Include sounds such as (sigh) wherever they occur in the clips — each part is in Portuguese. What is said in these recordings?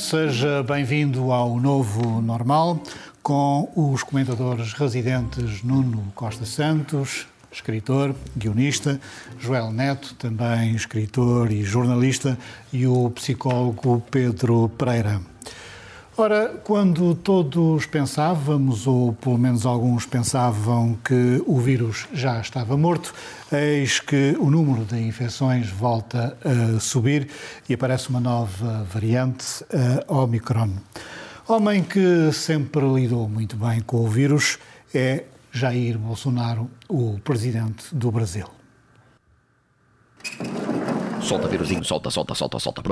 seja bem-vindo ao Novo Normal, com os comentadores residentes Nuno Costa Santos, escritor, guionista, Joel Neto, também escritor e jornalista, e o psicólogo Pedro Pereira. Ora, quando todos pensávamos, ou pelo menos alguns pensavam, que o vírus já estava morto, eis que o número de infecções volta a subir e aparece uma nova variante, a Omicron. Homem que sempre lidou muito bem com o vírus é Jair Bolsonaro, o presidente do Brasil. Solta, Viruzinho, solta, solta, solta, solta.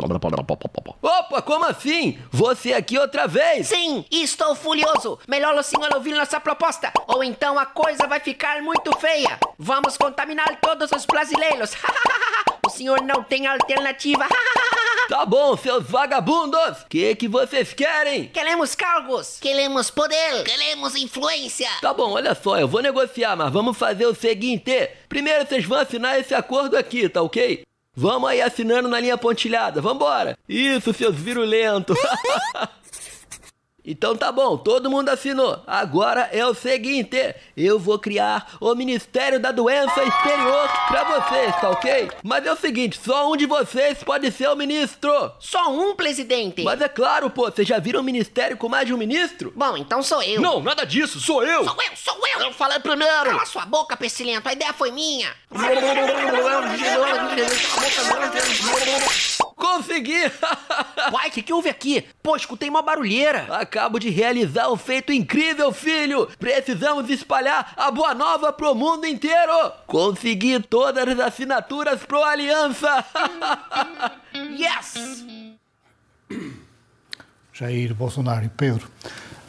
Opa, como assim? Você aqui outra vez? Sim, estou furioso. Melhor o senhor ouvir nossa proposta, ou então a coisa vai ficar muito feia. Vamos contaminar todos os brasileiros. (laughs) o senhor não tem alternativa. (laughs) Tá bom, seus vagabundos! O que, que vocês querem? Queremos cargos! Queremos poder! Queremos influência! Tá bom, olha só, eu vou negociar, mas vamos fazer o seguinte: primeiro vocês vão assinar esse acordo aqui, tá ok? Vamos aí assinando na linha pontilhada, vambora! Isso, seus virulentos! (laughs) Então tá bom, todo mundo assinou. Agora é o seguinte: eu vou criar o Ministério da Doença Exterior pra vocês, tá ok? Mas é o seguinte: só um de vocês pode ser o ministro. Só um, presidente? Mas é claro, pô, vocês já viram um ministério com mais de um ministro? Bom, então sou eu. Não, nada disso, sou eu. Sou eu, sou eu. Eu falei primeiro. Cala sua boca, pestilento, a ideia foi minha. (laughs) Consegui! (laughs) Uai, o que, que houve aqui? Pô, escutei uma barulheira. Acabo de realizar um feito incrível, filho! Precisamos espalhar a boa nova pro mundo inteiro! Consegui todas as assinaturas pro Aliança! (laughs) yes! Jair Bolsonaro e Pedro.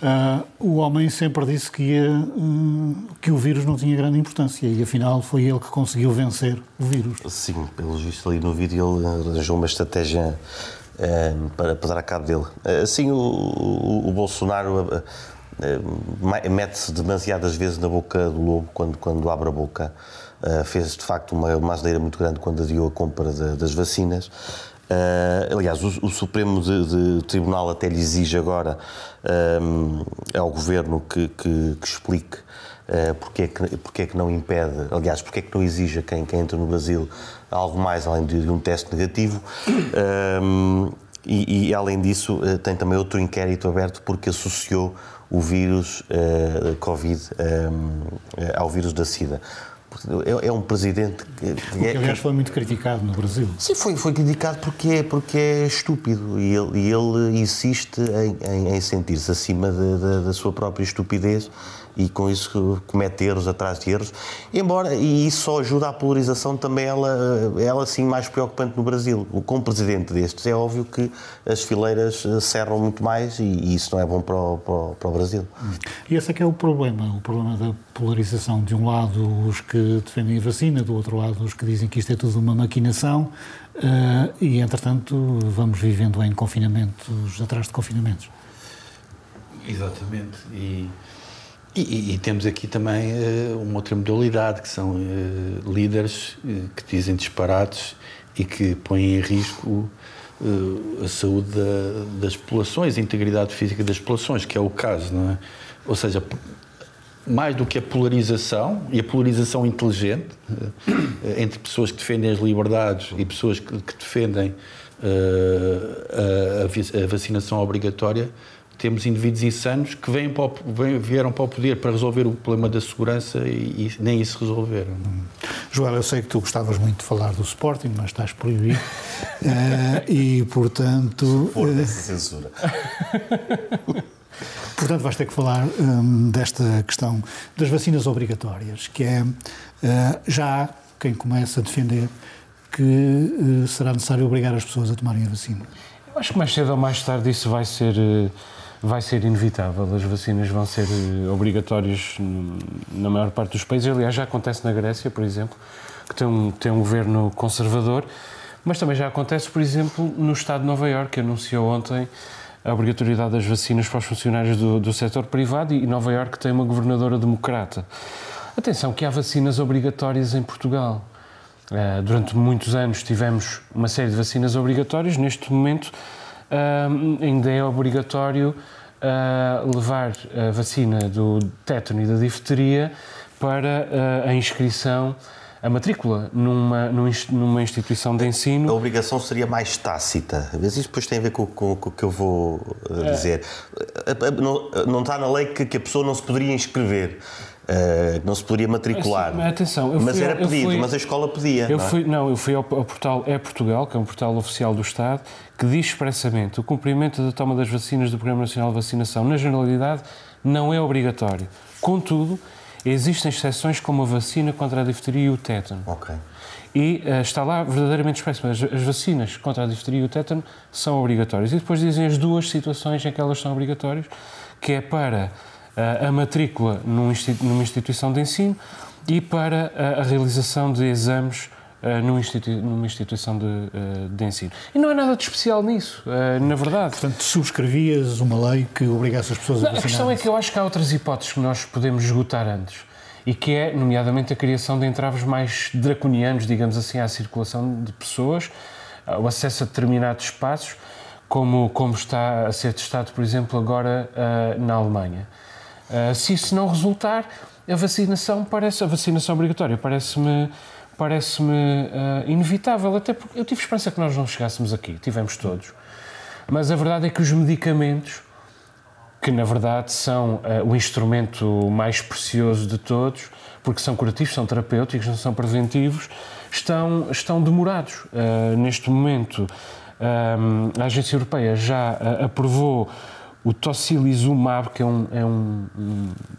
Uh, o homem sempre disse que, ia, uh, que o vírus não tinha grande importância e afinal foi ele que conseguiu vencer o vírus. Sim, pelo visto ali no vídeo ele arranjou uma estratégia uh, para, para dar a cabo dele. Sim, o, o, o Bolsonaro mete-se demasiadas vezes na boca do lobo quando, quando abre a boca. fez de facto uma, uma asneira muito grande quando adiou a compra de, das vacinas. Uh, aliás, o, o Supremo de, de, Tribunal até lhe exige agora um, ao Governo que, que, que explique uh, porque, é que, porque é que não impede, aliás, porque é que não exige a quem, quem entra no Brasil algo mais além de, de um teste negativo. Um, e, e, além disso, uh, tem também outro inquérito aberto porque associou o vírus Covid um, ao vírus da SIDA. É, é um presidente que. que é, aliás, foi muito criticado no Brasil. Sim, foi, foi criticado porque é, porque é estúpido e ele, e ele insiste em, em, em sentir-se acima de, de, da sua própria estupidez e com isso comete erros atrás de erros. Embora, e isso só ajuda à polarização também, ela, ela sim mais preocupante no Brasil. Com um presidente destes, é óbvio que as fileiras cerram muito mais e, isso não é bom para o, para o, para o Brasil. E esse é que é o problema, o problema da polarização. De um lado, os que defendem a vacina, do outro lado, os que dizem que isto é tudo uma maquinação. Uh, e, entretanto, vamos vivendo em confinamentos, atrás de confinamentos. Exatamente. E e, e, temos aqui também uh, uma outra modalidade, que são uh, líderes uh, que dizem disparates e que põem em risco a saúde da, das populações, a integridade física das populações, que é o caso, não é? Ou seja, mais do que a polarização, e a polarização inteligente, entre pessoas que defendem as liberdades e pessoas que, que defendem a, a vacinação obrigatória, temos indivíduos insanos que vêm para o, vieram para o poder para resolver o problema da segurança e, e nem isso resolveram. Hum. Joel, eu sei que tu gostavas muito de falar do Sporting, mas estás proibido. uh, (laughs) e, portanto. Por uh, censura. (laughs) portanto, vais ter que falar um, desta questão das vacinas obrigatórias, que é. Uh, já há quem começa a defender que será necessário obrigar as pessoas a tomarem a vacina. Eu acho que mais cedo ou mais tarde isso vai ser vai ser inevitável. As vacinas vão ser eh, obrigatórias na maior parte dos países. Aliás, já acontece na Grécia, por exemplo, que tem um, tem um governo conservador, mas também já acontece, por exemplo, no estado de Nova Iorque, que anunciou ontem a obrigatoriedade das vacinas para os funcionários do, do setor privado e Nova Iorque tem uma governadora democrata. Atenção que há vacinas obrigatórias em Portugal. Uh, durante muitos anos tivemos uma série de vacinas obrigatórias, neste momento ainda é obrigatório uh, levar a vacina do tétano e da difteria para uh, a inscrição, a matrícula numa, numa instituição de ensino. A obrigação seria mais tácita. Mas isso depois tem a ver com, com, com o que eu vou uh, dizer. É. Não, não, está na lei que, que a pessoa não se poderia inscrever. Uh, não se poderia matricular. Assim, atenção, mas era pedido, fui, mas a escola pedia. Eu não, é? fui, não, eu fui ao, ao, portal É Portugal, que é um portal oficial do Estado, que diz expressamente o cumprimento da toma das vacinas do Programa Nacional de Vacinação na generalidade não é obrigatório. Contudo, existem exceções como a vacina contra a difteria e o tétano. Ok. E uh, está lá verdadeiramente expresso, as, as vacinas contra a difteria e o tétano são obrigatórias. E depois dizem as duas situações em que elas são obrigatórias, que é para a matrícula numa instituição de ensino e para a realização de exames numa instituição de, de, ensino. E não há nada de especial nisso, na verdade. Portanto, subscrevias uma lei que obrigasse as pessoas a vacinar? A questão é que eu acho que há outras hipóteses que nós podemos esgotar antes e que é, nomeadamente, a criação de entraves mais draconianos, digamos assim, à circulação de pessoas, o acesso a determinados espaços, como, como está a ser testado, por exemplo, agora na Alemanha. Uh, se isso não resultar, a vacinação parece a vacinação obrigatória parece-me parece-me uh, inevitável, até porque eu tive esperança que nós não chegássemos aqui, tivemos todos. Mas a verdade é que os medicamentos, que na verdade são uh, o instrumento mais precioso de todos, porque são curativos, são terapêuticos, não são preventivos, estão, estão demorados. Uh, neste momento, a Agência Europeia já aprovou o tocilizumab, que é um, é um,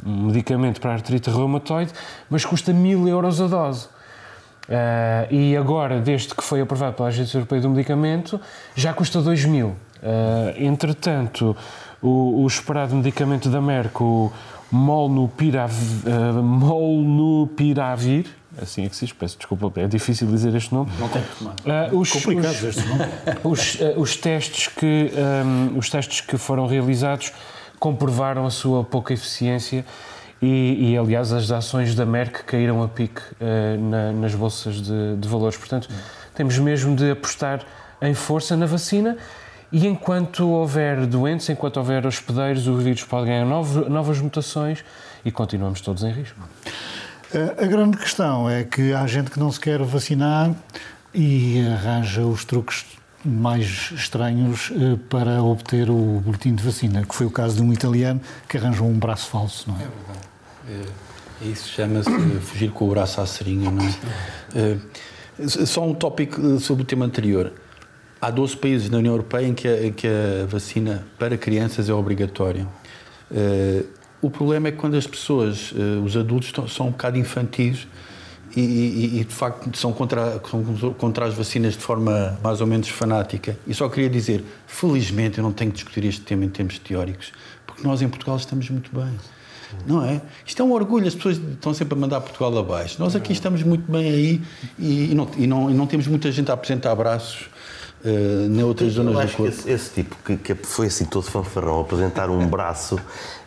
um medicamento para artrite reumatoide, mas custa mil euros a dose. Uh, e agora, desde que foi aprovado pela Agência Europeia do Medicamento, já custa 2 mil. Uh, entretanto, o, o, esperado medicamento da Merck, o Molnupirav, uh, Molnupiravir, assim é que se diz, peço desculpa, é difícil dizer este nome. Não tem uh, os, complicado os, este nome. Os, uh, os, testes que, um, os testes que foram realizados comprovaram a sua pouca eficiência e, e aliás, as ações da Merck caíram a pique uh, na, nas bolsas de, de valores. Portanto, temos mesmo de apostar em força na vacina e enquanto houver doentes, enquanto houver hospedeiros, o vírus pode ganhar novas mutações e continuamos todos em risco. A grande questão é que há gente que não se quer vacinar e arranja os truques mais estranhos eh, para obter o boletim de vacina, que foi o caso de um italiano que arranjou um braço falso, não é? É verdade. É, isso chama-se fugir com o braço à seringa, não é? é? Só um tópico sobre o tema anterior. Há 12 países na União Europeia em que a, que a vacina para crianças é obrigatória. Eh, o problema é que quando as pessoas, uh, os adultos, são um bocado infantis e, e, e, de facto são contra, são contra as vacinas de forma mais ou menos fanática. E só queria dizer, felizmente eu não tenho que discutir este tema em termos teóricos, porque nós em Portugal estamos muito bem. Não é? Isto é um orgulho, as pessoas estão sempre a mandar Portugal abaixo. Nós aqui estamos muito bem aí e, e não, e, não, e não temos muita gente a apresentar braços uh, eh, noutras zonas do corpo. Esse, esse, tipo que, que, foi assim todo fanfarrão apresentar um braço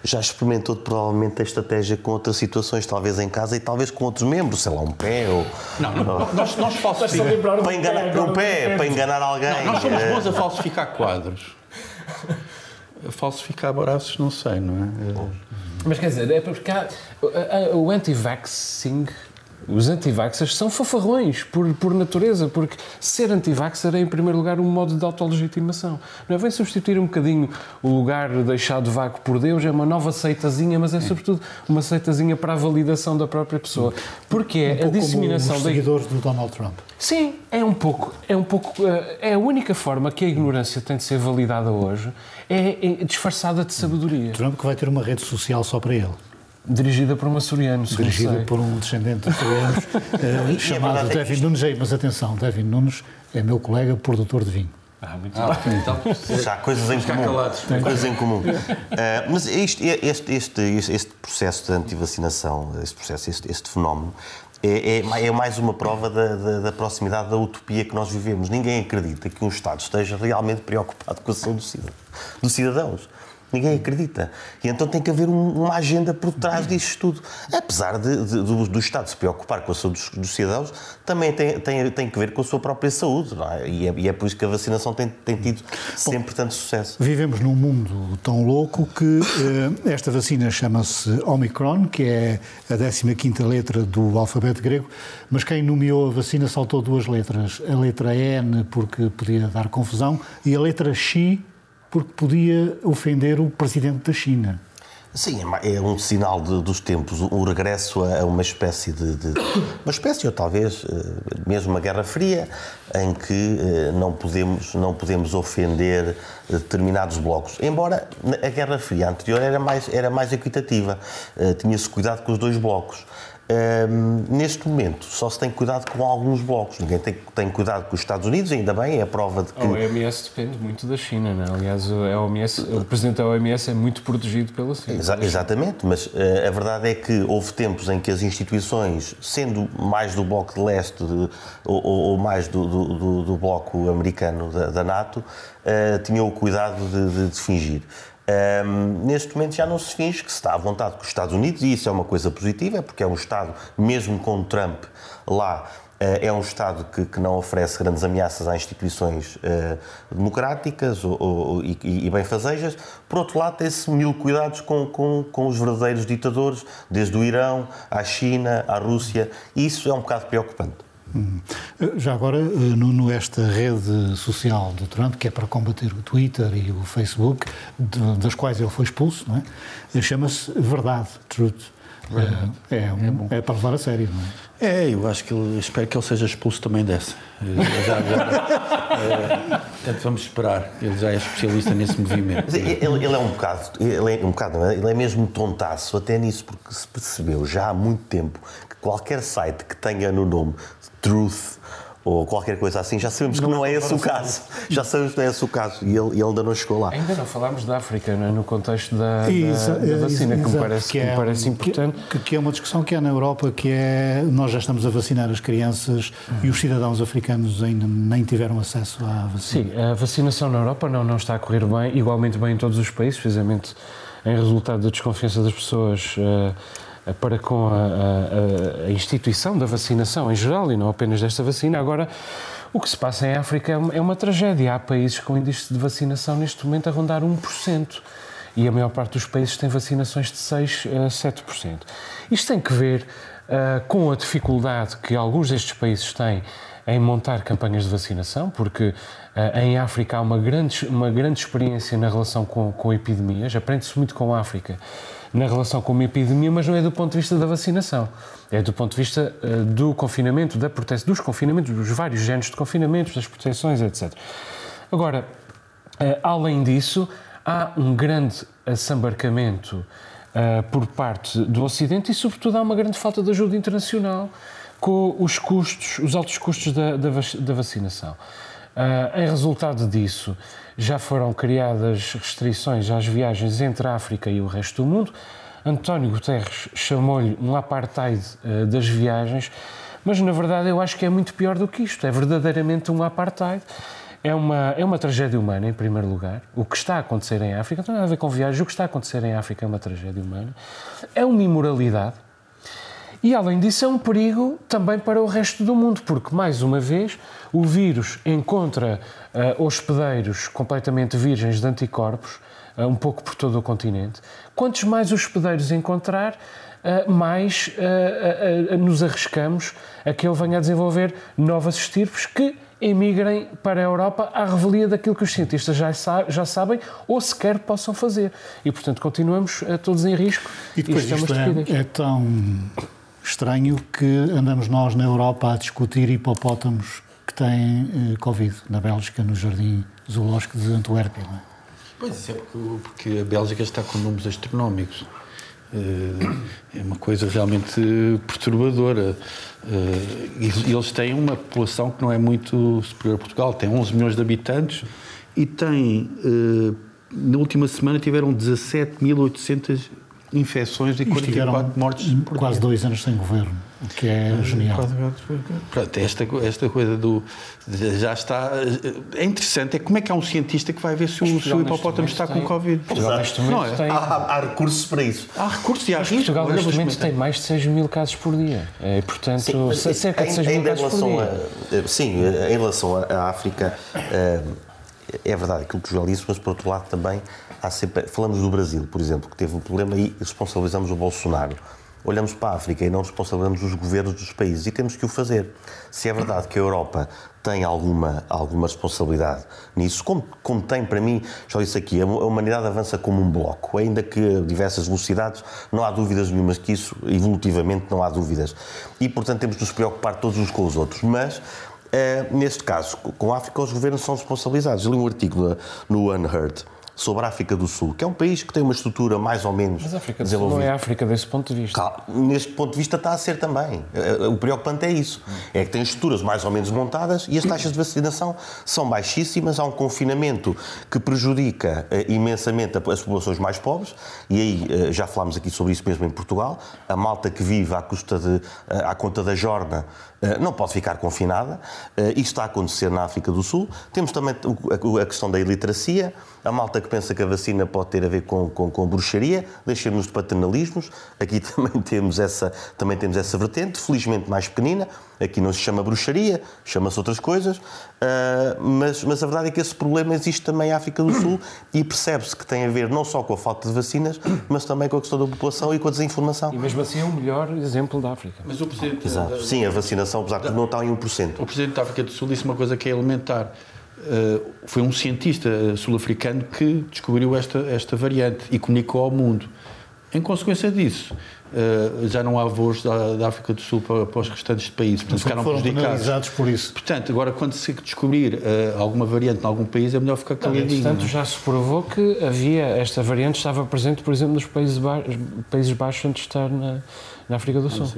já experimentou provavelmente a estratégia com outras situações, talvez em casa e talvez com outros membros, sei lá, um pé ou. Não, não nós, nós falsificamos. Para enganar um pé, para enganar alguém. Não, nós somos bons a falsificar quadros. falsificar braços, não sei, não é? Mas quer dizer, é porque há, o anti-vaxxing os antivaxers são fafarrões por, por natureza, porque ser antivaxer é, em primeiro lugar, um modo de autolegitimação. Não é? Vem substituir um bocadinho o lugar deixado vago por Deus, é uma nova seitazinha, mas é sobretudo uma seitazinha para a validação da própria pessoa. Porque é um a disseminação. Como os seguidores do Donald Trump. Sim, é um pouco. É, um pouco, eh, é a única forma que a ignorância tem de ser validada hoje, é disfarçada de sabedoria. Trump que vai ter uma rede social só para ele. Dirigida por um açoriano, Dirigida por um descendente de açorianos (laughs) uh, chamado é Devin Nunes. Mas atenção, Devin Nunes é meu colega produtor de vinho. Ah, muito ah, bem. Então, já há coisas em comum. Calados. Coisas em comum. Uh, mas este, este, este, este, processo de antivacinação, este processo, este, este fenómeno, é, é, é, mais uma prova da, da, da, proximidade da utopia que nós vivemos. Ninguém acredita que um Estado esteja realmente preocupado com a saúde dos cidadãos. Ninguém acredita. E então tem que haver um, uma agenda por trás disto tudo. Apesar de, de, do, do, Estado se preocupar com a saúde dos, dos cidadãos, também tem, tem, tem que ver com a sua própria saúde. É? E, é, e, é, por isso que a vacinação tem, tem tido sempre Bom, tanto sucesso. Vivemos num mundo tão louco que eh, esta vacina chama-se Omicron, que é a 15 letra do alfabeto grego, mas quem nomeou a vacina saltou duas letras. A letra N, porque podia dar confusão, e a letra X, porque podia ofender o presidente da China. Sim, é, é um sinal de, dos tempos, o regresso a uma espécie de, de, uma espécie ou talvez eh, mesmo uma guerra fria em que eh, não podemos não podemos ofender determinados blocos. Embora a guerra fria anterior era mais era mais equitativa, eh, tinha-se cuidado com os dois blocos. Um, neste momento, só se tem cuidado com alguns blocos. Ninguém tem, tem cuidado com os Estados Unidos, ainda bem, é a prova de que. A OMS depende muito da China, não é? Aliás, a OMS, o presidente da OMS é muito protegido pela China. Exa exatamente, mas uh, a verdade é que houve tempos em que as instituições, sendo mais do bloco de leste de, ou, ou, mais do, do, do, bloco americano da, da NATO, uh, tinham o cuidado de, de, de fingir. Um, neste momento já não se finge que se está à vontade com os Estados Unidos e isso é uma coisa positiva, porque é um Estado, mesmo com Trump lá, uh, é um Estado que, que, não oferece grandes ameaças às instituições uh, democráticas ou, ou, e, e benfazejas. Por outro lado, tem-se mil cuidados com, com, com os verdadeiros ditadores, desde o Irão à China, à Rússia, e isso é um bocado preocupante. Hum. Já agora, eh, Nuno, esta rede social do Trump, que é para combater o Twitter e o Facebook, das quais ele foi expulso, não é? Eh, chama-se Verdade, Truth. É, é, um, é, para levar a sério, não é? É, eu acho que ele, espero que ele seja expulso também dessa. Eh, já, já, é, portanto, vamos esperar. Ele já é especialista nesse movimento. Ele, ele, é um bocado, ele é um bocado, ele é mesmo tontaço até nisso, porque se percebeu já há muito tempo que qualquer site que tenha no nome Truth ou qualquer coisa assim, já sabemos não que não é esse o caso. Já sabemos que não é esse o caso e ele, ele ainda não chegou lá. Ainda não falámos da África, não é? no contexto da, isso, da, da vacina, isso, que, me parece, que, é, que me parece importante. Que, que, é uma discussão que há na Europa, que é nós já estamos a vacinar as crianças e os cidadãos africanos ainda nem tiveram acesso à vacina. Sim, a vacinação na Europa não, não está a correr bem, igualmente bem em todos os países, precisamente em resultado da desconfiança das pessoas. Uh, para com a, a, a, instituição da vacinação em geral e não apenas desta vacina. Agora, o que se passa em África é uma, é uma tragédia. Há países com índice de vacinação neste momento a rondar 1%. E a maior parte dos países tem vacinações de 6 a 7%. Isto tem que ver uh, com a dificuldade que alguns destes países têm em montar campanhas de vacinação, porque uh, em África há uma grande, uma grande experiência na relação com, com epidemias, aprende-se muito com a África na relação com uma epidemia, mas não é do ponto de vista da vacinação. É do ponto de vista uh, do confinamento, da proteção, dos confinamentos, dos vários géneros de confinamentos, das proteções, etc. Agora, uh, além disso, há um grande assambarcamento uh, por parte do Ocidente e, sobretudo, há uma grande falta de ajuda internacional com os custos, os altos custos da, da, da vacinação. Uh, em resultado disso, já foram criadas restrições às viagens entre a África e o resto do mundo. António Guterres chamou-lhe um apartheid uh, das viagens, mas na verdade eu acho que é muito pior do que isto. É verdadeiramente um apartheid. É uma, é uma tragédia humana, em primeiro lugar. O que está a acontecer em África não tem nada a ver com viagens. O que está a acontecer em África é uma tragédia humana. É uma imoralidade. E, além disso, é um perigo também para o resto do mundo, porque, mais uma vez, o vírus encontra uh, hospedeiros completamente virgens de anticorpos, uh, um pouco por todo o continente. Quantos mais hospedeiros encontrar, uh, mais nos arriscamos a que ele venha a desenvolver novas estirpes que emigrem para a Europa à revelia daquilo que os cientistas já, já sabem ou sequer possam fazer. E, portanto, continuamos todos em risco. E depois isto, isto é, é tão estranho que andamos nós na Europa a discutir hipopótamos que têm eh, Covid, na Bélgica, no Jardim Zoológico de Antuérpia. Não é? Pois é, porque, porque a Bélgica está com números astronómicos. Eh, é uma coisa realmente perturbadora. Eh, eles têm uma população que não é muito superior a Portugal, tem 11 milhões de habitantes e tem, na última semana, tiveram 17.800 infecções e 44 mortes por Quase dia. dois anos sem governo. o que é genial. Pronto, esta, esta coisa do. Já está. É interessante, é como é que há um cientista que vai ver se o, se Portugal o neste hipopótamo está com tem- Covid. Portugal neste momento Não é? tem. Há, há- recursos para isso. Há recursos e há risco. Portugal neste momento tem mais de 6 mil casos por dia. É, portanto, Sim, cerca de 6 mil casos por relação dia. a- sim, em relação à- África, eh, é verdade aquilo que o Joel disse, mas por outro lado também há sempre. Falamos do Brasil, por exemplo, que teve um problema e responsabilizamos o Bolsonaro. Olhamos para a África e não responsabilizamos os governos dos países e temos que o fazer. Se é verdade que a Europa tem alguma, alguma responsabilidade nisso, como, como tem para mim, já disse aqui, a hu- a humanidade avança como um bloco, ainda que a diversas velocidades, não há dúvidas nenhumas que isso, evolutivamente, não há dúvidas. E, portanto, temos de nos preocupar todos uns com os outros. Mas eh, neste caso, com a África, os governos são responsabilizados. Eu li um artigo no, no Unheard sobre a África do Sul, que é um país que tem uma estrutura mais ou menos Mas a África do Sul não é a África desse ponto de vista. Cal- Neste ponto de vista está a ser também. Eh, O preocupante é isso. É que tem estruturas mais ou menos montadas e as taxas de vacinação são baixíssimas. Há um confinamento que prejudica eh, imensamente as populações mais pobres e aí eh, já falámos aqui sobre isso mesmo em Portugal. A malta que vive à custa de, eh, à conta da jorna não pode ficar confinada. Eh, Isto está a acontecer na África do Sul. Temos também a questão da iliteracia. A malta que pensa que a vacina pode ter a ver com, com, com bruxaria. Deixemos de paternalismos. Aqui (laughs) também temos, essa, também temos essa vertente, felizmente mais pequenina. Aqui não se chama bruxaria, chama-se outras coisas. Ah, mas, mas a verdade é que esse problema existe também em África do Sul (coughs) e percebe-se que tem a ver não só com a falta de vacinas, (coughs) mas também com a questão da população e com a desinformação. E mesmo assim é o melhor exemplo da África. Mas o Presidente, Exato. Sim, a vacinação, apesar de tudo, não está em 1%. o Presidente da África do Sul disse uma coisa que é elementar. Uh, foi um cientista sul-africano que descobriu esta, esta variante e comunicou ao mundo. Em consequência disso, uh, já não há voos da, da África do Sul para, para os restantes países, portanto ficaram Foram prejudicados. penalizados por isso. Portanto, agora quando se descobrir uh, alguma variante em algum país, é melhor ficar caladinho. Portanto, já se provou que havia esta variante, estava presente, por exemplo, nos Países, ba Países Baixos antes de estar na, na África do Sul.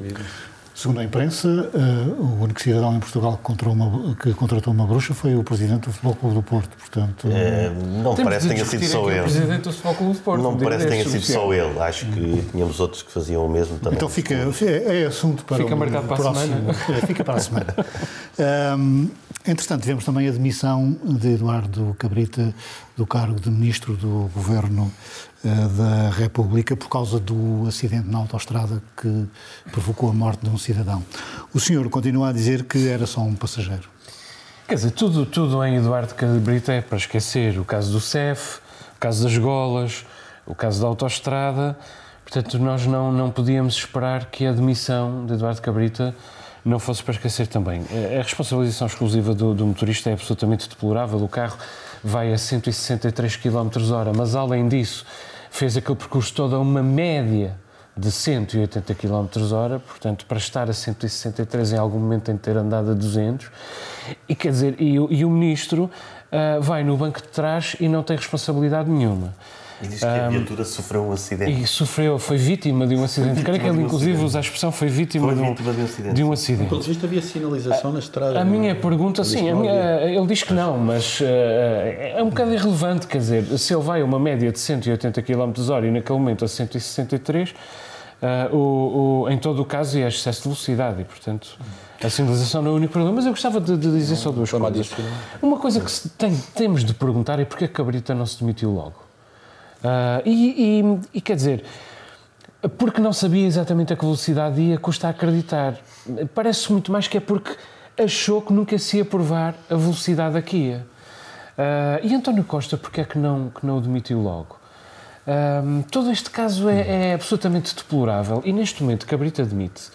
Segundo a imprensa, eh, o único cidadão em Portugal que contratou, uma, que contratou uma bruxa foi o presidente do Futebol Clube do Porto. Portanto, Eh, Não Temos parece que tenha sido só ele. Presidente do Futebol Clube do Porto. Não um parece que tenha sido só ele. Acho que tínhamos outros que faziam o mesmo também. então fica, é, é assunto para Fica o marcado para a próximo. (laughs) É, fica para a semana. (laughs) Ahm, entretanto, tivemos também a demissão de Eduardo Cabrita do cargo de Ministro do Governo eh, da República por causa do acidente na autoestrada que provocou a morte de um cidadão. O senhor continua a dizer que era só um passageiro. Quer dizer, tudo, tudo em Eduardo Cabrita é para esquecer. O caso do CEF, o caso das golas, o caso da autoestrada. Portanto, nós não, não podíamos esperar que a demissão de Eduardo Cabrita não fosse para esquecer também. A responsabilização exclusiva do, do motorista é absolutamente deplorável. O carro vai a 163 km hora, mas além disso, fez aquele percurso todo a uma média de 180 km hora, portanto, para estar a 163 em algum momento tem de ter andado a 200. E quer dizer, e, e o ministro ah, vai no banco de trás e não tem responsabilidade nenhuma. E diz que a viatura sofreu um acidente. E sofreu, foi vítima de um acidente. Creio que ele, um inclusive, acidente. usa a expressão foi vítima, Foi de, um, vítima de um acidente. de um acidente. Pelo visto havia sinalização na estrada. A não é? minha pergunta, sim, a não minha- ele diz que não, mas eh, é um bocado irrelevante, quer dizer, se ele vai a uma média de 180 km hora e naquele momento a 163, eh, o, o- em todo o caso é excesso de velocidade e, portanto, a sinalização não é o único problema. Mas eu gostava de, de dizer só duas coisas. disso, Uma coisa que se tem- temos de perguntar é porque a Cabrita não se demitiu logo. Ah, e, e- e, quer dizer, porque não sabia exatamente a que velocidade ia, custa acreditar. Parece muito mais que é porque achou que nunca se ia provar a velocidade a que ia. Ah, e António Costa, porque é que não, que não o demitiu logo? Ah, todo este caso é, é absolutamente deplorável e neste momento Cabrita admite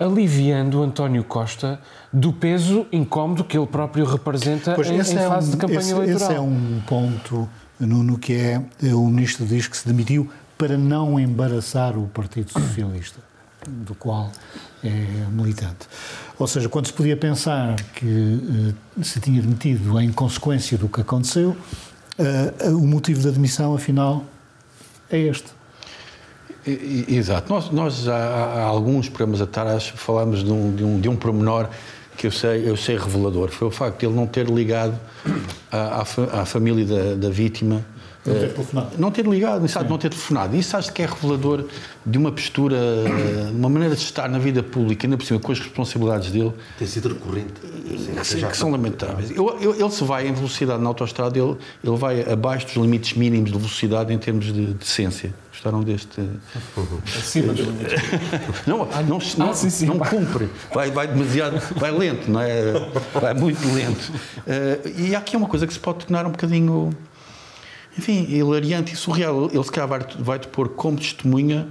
aliviando António Costa do peso incómodo que ele próprio representa em, em esse, é fase um, de campanha esse, eleitoral. esse é um ponto, Nuno, que é o ministro diz que se demitiu para não embaraçar o Partido Socialista, do qual é militante. Ou seja, quando se podia pensar que eh, se tinha demitido em consequência do que aconteceu, eh, o motivo da demissão, afinal, é este. Exato. Nós, nós há, há alguns programas atrás falámos de um, de, um, de um que eu sei, eu sei revelador. Foi o facto de ele não ter ligado à, à fa- à família da, da vítima Não ter eh, telefonado. não ter ligado, sabe, não ter telefonado. Isso acho que é revelador de uma postura, eh, uma maneira de estar na vida pública, ainda por cima com as responsabilidades dele, Tem sido recorrente. Sim, que são lamentáveis. Eu- eu- ele se vai em velocidade na autostrada, ele, ele vai abaixo dos limites mínimos de velocidade em termos de decência. Gostaram deste? (laughs) Acima dos limites. (laughs) Não, não, não, sim, sim. não cumpre. Vai, vai demasiado, vai lento, não é? Vai muito lento. Eh, e aqui é uma coisa que se pode tornar um bocadinho, enfim, hilariante e surreal. Ele se calhar vai, vai te pôr como testemunha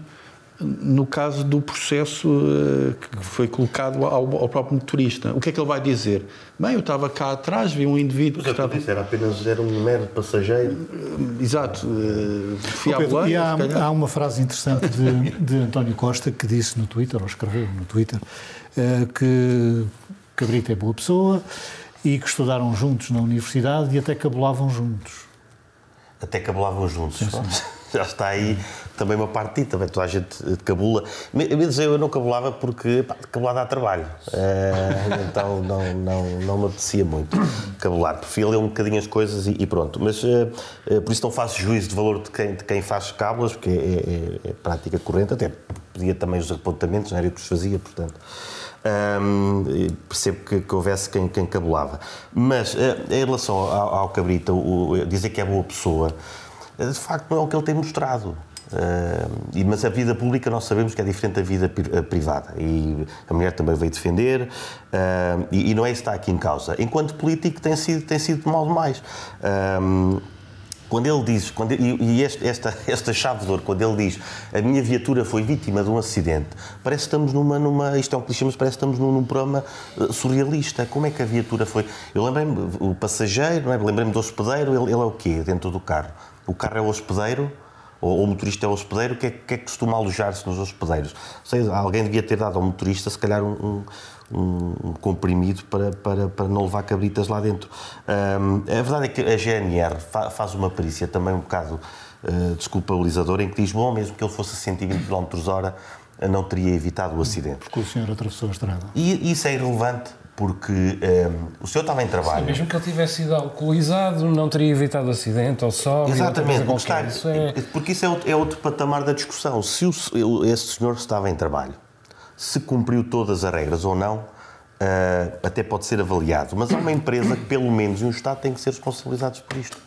no caso do processo eh, que foi colocado ao, ao próprio motorista. O que é que ele vai dizer? Bem, eu estava cá atrás, vi um indivíduo que estava... era apenas era um mero passageiro. Exato. eh, fui à Pedro, e há, há uma frase interessante de, de António Costa que disse no Twitter, ou escreveu no Twitter, eh, que Cabrita é boa pessoa e que estudaram juntos na universidade e até cabulavam juntos. Até cabulavam juntos. (laughs) Já está aí também uma parte de ti, também toda a gente eh, cabula. Me- Eu eu não cabulava porque pá, cabular dá trabalho. Eh, (laughs) então não, não, não me apetecia muito cabular. Preferia ler um bocadinho as coisas e, e pronto. Mas eh, eh, por isso não faço juízo de valor de quem, de quem faz cábulas, porque é, é- é prática corrente, até pedia também os apontamentos, não era eu que os fazia, portanto. Hum, percebo que, que houvesse quem, quem cabulava. Mas eh, em relação ao, ao Cabrita, o- o- dizer que é boa pessoa, de facto não é o que ele tem mostrado. E- mas a vida pública nós sabemos que é diferente da vida eh, privada. E a mulher também veio defender, eh, e, e não é isso que está aqui em causa. Enquanto político tem sido, tem sido mal demais. Quando ele diz, quando e este- esta, (laughs) esta chave de ouro, quando ele diz a minha viatura foi vítima de um acidente, parece que estamos numa, numa isto é um clichê, mas parece que estamos num, num programa surrealista. Como é que a viatura foi? Eu lembrei-me, o passageiro, é? lembrei-me do hospedeiro, ele, ele é o quê dentro do carro? O carro é o hospedeiro? Ou ou o motorista é o hospedeiro? O que é, que é que costuma alojar-se nos hospedeiros? Sei, alguém devia ter dado ao motorista, se calhar, um, um, um comprimido para, para, para não levar cabritas lá dentro. Hum, a verdade é que a GNR fa- faz uma perícia também um bocado eh, desculpabilizadora, em que diz, bom, mesmo que ele fosse a 120 km hora, não teria evitado o acidente. Porque o senhor atravessou a estrada. E isso é irrelevante, porque hum, o senhor estava em trabalho. Mesmo que ele tivesse sido alcoolizado, não teria evitado acidente ou só. Exatamente, porque, está- Isso é... porque isso é outro, é outro patamar da discussão. Se o, esse senhor estava em trabalho, se cumpriu todas as regras ou não, ah, até pode ser avaliado. Mas há uma empresa que, pelo menos, e um Estado têm que ser responsabilizados por isto.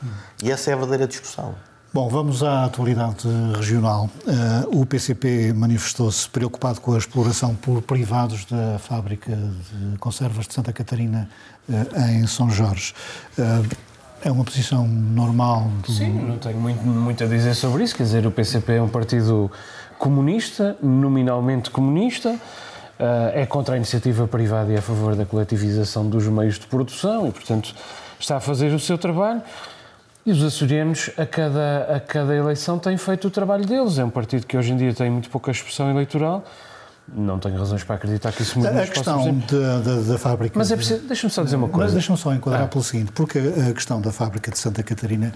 E essa é a verdadeira discussão. Bom, vamos à atualidade regional. Eh, o PCP manifestou-se preocupado com a exploração por privados da fábrica de conservas de Santa Catarina eh, em São Jorge. Eh, é uma posição normal do. Sim, não tenho muito, muito a dizer sobre isso. Quer dizer, o PCP é um partido comunista, nominalmente comunista, é contra a iniciativa privada e a favor da coletivização dos meios de produção e, portanto, está a fazer o seu trabalho. E os açorianos, a cada, a cada eleição, têm feito o trabalho deles. É um partido que hoje em dia tem muito pouca expressão eleitoral. Não tenho razões para acreditar que isso mude A questão da, da, da fábrica. Mas é preciso, deixa-me só dizer uma Mas coisa. deixa-me só enquadrar Ah. pelo seguinte, porque a questão da fábrica de Santa Catarina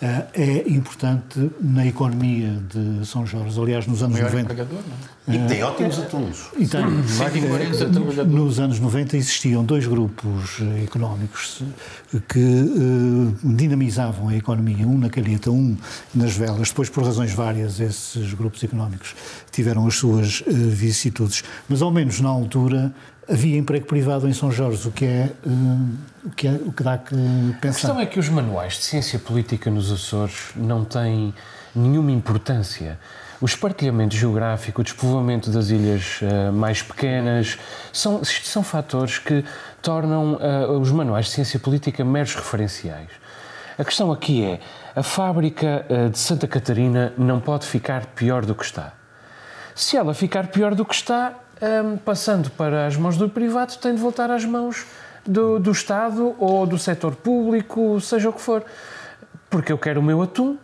é importante na economia de São Jorge. Aliás, nos anos 90. empregador, não é? E tem ótimos atuns. E tem, 140 eh, trabalhadores. nos anos 90 existiam dois grupos eh, económicos eh, que eh, dinamizavam a economia, um na calheta, um nas velas. Depois, por razões várias, esses grupos económicos tiveram as suas eh, vicissitudes. Mas, ao menos na altura, havia emprego privado em São Jorge, o que é, eh, o que, é, o que dá que A pensar. questão é que os manuais de ciência política nos Açores não têm nenhuma importância. O espartilhamento geográfico, o despovoamento das ilhas eh, mais pequenas, são, são fatores que tornam eh, os manuais de ciência política meros referenciais. A questão aqui é: a fábrica eh, de Santa Catarina não pode ficar pior do que está. Se ela ficar pior do que está, hum, passando para as mãos do privado, tem de voltar às mãos do, do Estado ou do setor público, seja o que for. Porque eu quero o meu atum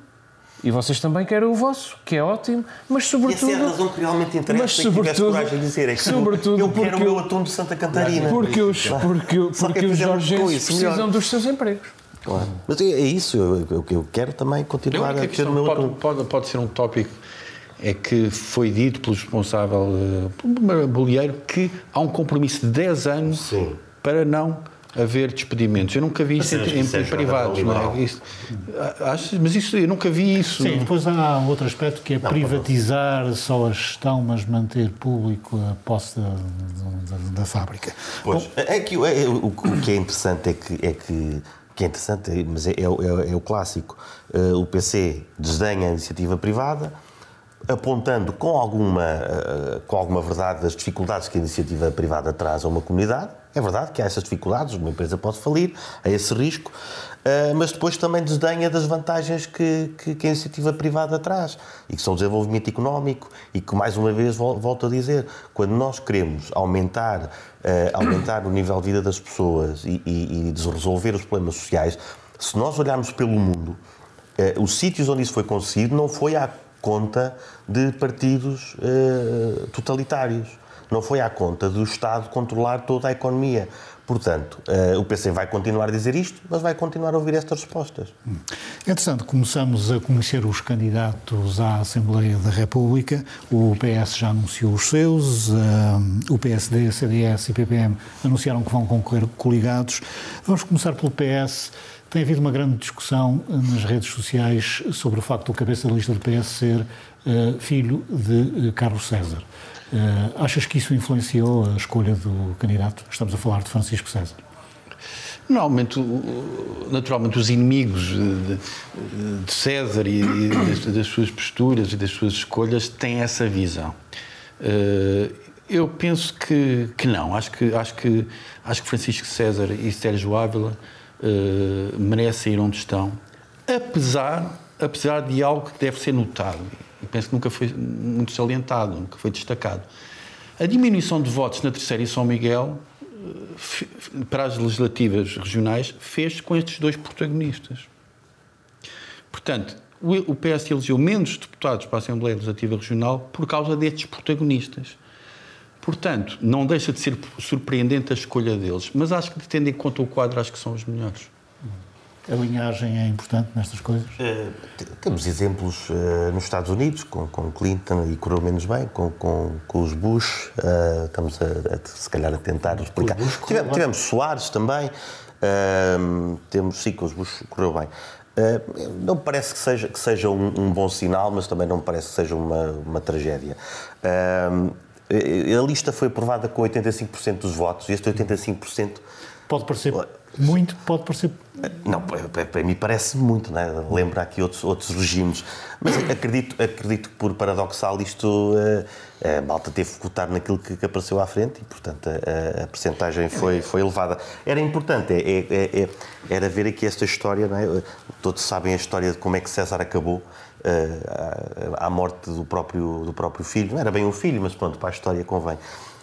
e vocês também querem o vosso, que é ótimo, mas E sobretudo. essa é a razão que realmente interessa mas e sobretudo- coragem de dizer. É que sobretudo eu quero porque o meu eu- atum de Santa Catarina. Porque os, porque, porque os jorgenses melhor. precisam dos seus empregos. Claro. Mas é é isso, eu, eu, eu quero também A continuar única a ter o meu pode, atum. pode, pode ser um tópico é que foi dito pelo responsável uh, bolieiro que há um compromisso de 10 anos Sim. para não haver despedimentos. Eu nunca vi isso em, em, em privados, não é? Isso, acho, mas isso, eu nunca vi isso. Sim, depois há outro aspecto que é não, privatizar não. só a gestão, mas manter público a posse da, da, da fábrica. Pois, Bom, é que, é, o, o, que é interessante é que, é que que é interessante, mas é, é, é, é o clássico. Uh, o PC desdenha a iniciativa privada, apontando com alguma, uh, com alguma verdade as dificuldades que a iniciativa privada traz a uma comunidade. É verdade que há essas dificuldades, uma empresa pode falir, há esse risco, uh, mas depois também desdenha das vantagens que, que, que, a iniciativa privada traz e que são o desenvolvimento económico e que, mais uma vez, volto a dizer, quando nós queremos aumentar uh, aumentar o nível de vida das pessoas e, e, e resolver os problemas sociais, se nós olharmos pelo mundo, os sítios onde isso foi conseguido não foi à conta de partidos uh, totalitários, não foi à conta do Estado controlar toda a economia. Portanto, uh, o PC vai continuar a dizer isto, mas vai continuar a ouvir estas respostas. Entretanto, começamos a conhecer os candidatos à Assembleia da República. O PS já anunciou os seus, uh, o PSD, CDS e PPM anunciaram que vão concorrer coligados. Vamos começar pelo PS. Tem havido uma grande discussão nas redes sociais sobre o facto do cabeça da lista do PS ser uh, filho de Carlos César. Uh, achas que isso influenciou a escolha do candidato? Estamos a falar de Francisco César. Normalmente, naturalmente, os inimigos de, de César e, das, das, suas posturas e das suas escolhas têm essa visão. Uh, eu penso que, que não. Acho que, acho, que, acho que Francisco César e Sérgio Ávila uh, merecem ir onde estão, apesar, apesar de algo que deve ser notado e penso que nunca foi muito salientado, nunca foi destacado. A diminuição de votos na terceira e São Miguel eh, para as legislativas regionais fez com estes dois protagonistas. Portanto, o PS elegeu menos deputados para a Assembleia Legislativa Regional por causa destes protagonistas. Portanto, não deixa de ser surpreendente a escolha deles, mas acho que, tendo em conta o quadro, acho que são os melhores. A linhagem é importante nestas coisas? Uh, temos exemplos uh, nos Estados Unidos, com, com Clinton e correu menos bem, com, com, com os Bush, uh, estamos a, a, se calhar a tentar explicar. Tivemos, tivemos Soares também, temos, sim, com os Bush correu bem. não me parece que seja, que seja um, um, bom sinal, mas também não me parece que seja uma, uma tragédia. a lista foi aprovada com 85% dos votos e este 85%. Pode parecer muito pode parecer. Não, para mim parece muito, né? lembra aqui outros, outros regimes. Mas acredito, acredito que, por paradoxal, isto. A, a malta teve que votar naquilo que, que apareceu à frente e, portanto, a, a percentagem foi, foi elevada. Era importante, é, é, é, era ver aqui esta história, não é? Todos sabem a história de como é que César acabou. Uh, à morte do próprio, do próprio filho. Não era bem um filho, mas pronto, para a história convém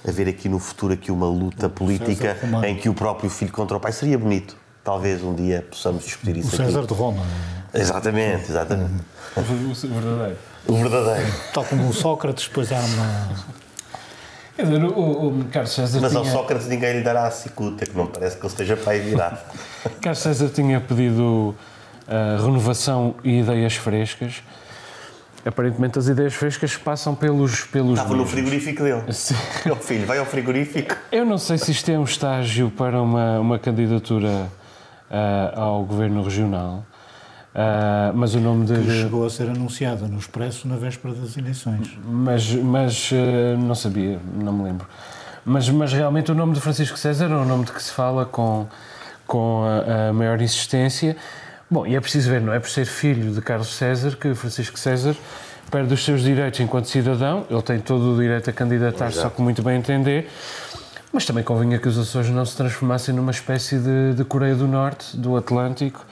haver aqui no futuro aqui uma luta política em que o próprio filho contra o pai seria bonito. Talvez um dia possamos discutir isso. O César aqui. de Roma. Exatamente, exatamente. O verdadeiro. O verdadeiro. Tal como o Sócrates, depois há uma. Quer dizer, o, o Carlos César. Mas tinha... ao Sócrates ninguém lhe dará a cicuta, que não parece que ele esteja para aí virar. (laughs) Carlos César tinha pedido uh, renovação e ideias frescas aparentemente as ideias frescas passam pelos pelos Estava mesmos. no frigorífico dele. Sim. Meu (laughs) filho, vai ao frigorífico. Eu não sei se isto é um estágio para uma, uma candidatura uh, ao governo regional, uh, mas o nome de... Que chegou a ser anunciado no Expresso na véspera das eleições. Mas, mas uh, não sabia, não me lembro. Mas, mas realmente o nome de Francisco César é um nome de que se fala com, com a, a maior insistência. Bom, e é preciso ver, não é? Por ser filho de Carlos César que Francisco César perde os seus direitos enquanto cidadão, ele tem todo o direito a candidatar-se, só que muito bem entender, mas também convinha que os Açores não se transformassem numa espécie de, de Coreia do Norte, do Atlântico,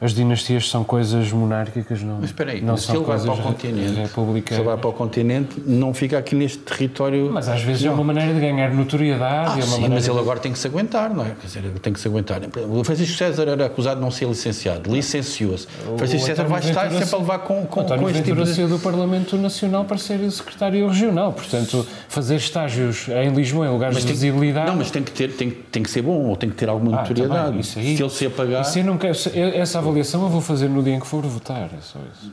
as dinastias são coisas monárquicas, não Mas espera aí, não mas são se ele vai para o continente, se ele vai para o continente, não fica aqui neste território... Mas às vezes não. é uma maneira de ganhar notoriedade. Ah, é sim, mas ele agora tem que se aguentar, não é? Quer dizer, tem que se aguentar. O Francisco César era acusado de não ser licenciado, licenciou-se. Francisco César vai estar sempre a levar com, com, com este tipo de... do Parlamento Nacional para ser secretário regional, portanto, fazer estágios em Lisboa em lugares mas de visibilidade... Não, mas tem que, ter, tem, tem que ser bom, ou tem que ter alguma ah, notoriedade. Também, isso aí, se ele se apagar... Isso não quero, essa avaliação eu vou fazer no dia em que for votar, é só isso.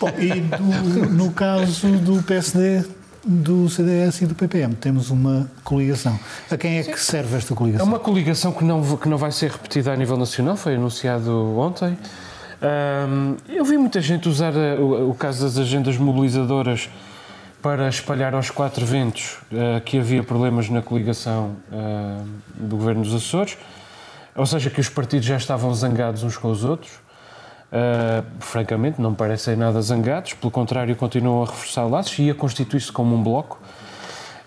Bom, e do, no caso do PSD, do CDS e do PPM. Temos uma coligação. A quem é que serve esta É coligação? uma coligação que não, que não vai ser repetida a nível nacional, foi anunciado ontem. Ahm, eu vi muita gente usar a- o, o caso das agendas mobilizadoras para espalhar aos quatro ventos ah, que havia problemas na coligação ah, do Governo dos Açores, ou seja, que os partidos já estavam zangados uns com os outros. Uh, francamente, não parecem nada zangados, pelo contrário, continuam a reforçar laços e a constituir-se como um bloco.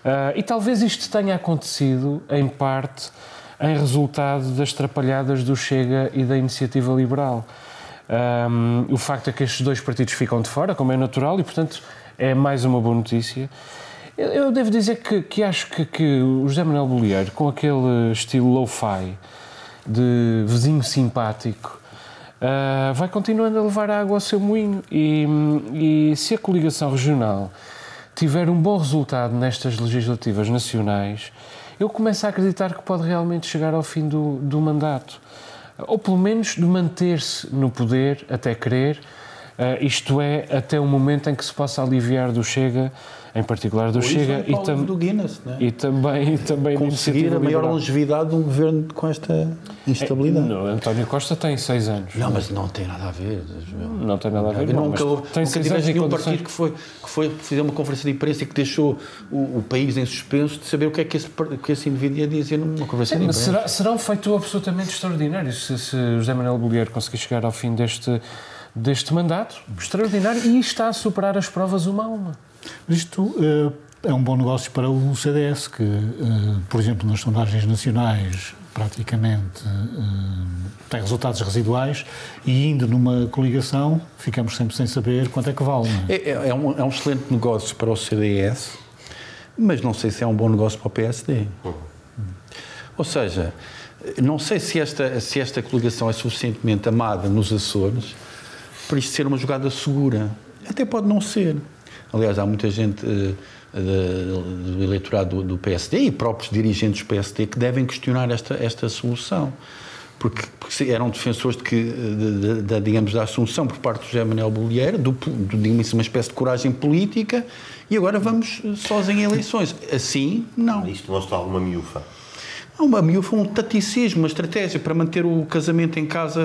Uh, e talvez isto tenha acontecido, em parte, em resultado das trapalhadas do Chega e da Iniciativa Liberal. Um, o facto é que estes dois partidos ficam de fora, como é natural, e, portanto, é mais uma boa notícia. Eu, eu devo dizer que, que acho que, que o José Manuel Bolieiro, com aquele estilo low-fi, de vizinho simpático, Uh, vai continuando a levar água ao seu moinho. E, e se a coligação regional tiver um bom resultado nestas legislativas nacionais, eu começo a acreditar que pode realmente chegar ao fim do, do mandato. Ou pelo menos de manter-se no poder até querer, uh, isto é, até o momento em que se possa aliviar do Chega, em particular do isso Chega é e, tam do Guinness, né? e também, e também Conseguir a maior Liberal. longevidade de um governo com esta instabilidade. Não, António Costa tem seis anos. Não, mas não tem nada a ver. Não tem nada a ver. Não, nunca, houve- tem nunca seis tiveste nenhum condições. partido que foi, que foi fazer uma conferência de imprensa e que deixou o, o país em suspenso de saber o que é que esse, que esse indivíduo ia dizer numa conferência de Mas imprensa. será, será um feito absolutamente extraordinário se, se José Manuel Bolieiro conseguir chegar ao fim deste, deste mandato. Extraordinário. E está a superar as provas uma a uma. Mas Isto eh, é um bom negócio para o CDS, que, eh, por exemplo, nas sondagens nacionais praticamente eh, tem resultados residuais e indo numa coligação ficamos sempre sem saber quanto é que vale. é? É, é- é um, é um excelente negócio para o CDS, mas não sei se é um bom negócio para o PSD. Ou seja, não sei se esta, se esta coligação é suficientemente amada nos Açores para isto ser uma jogada segura. Até pode não ser. Aliás, há muita gente eh, de- do eleitorado do, PSD e próprios dirigentes do PSD que devem questionar esta, esta solução. Porque, porque eram defensores de que, de- de- da, digamos, da assunção por parte do José Manuel Bolieiro, do, digamos, uma espécie de coragem política, e agora vamos eh, sós em eleições. Assim, não. Isto mostra alguma miúfa. Há uma miúfa, um taticismo, uma estratégia para manter o casamento em casa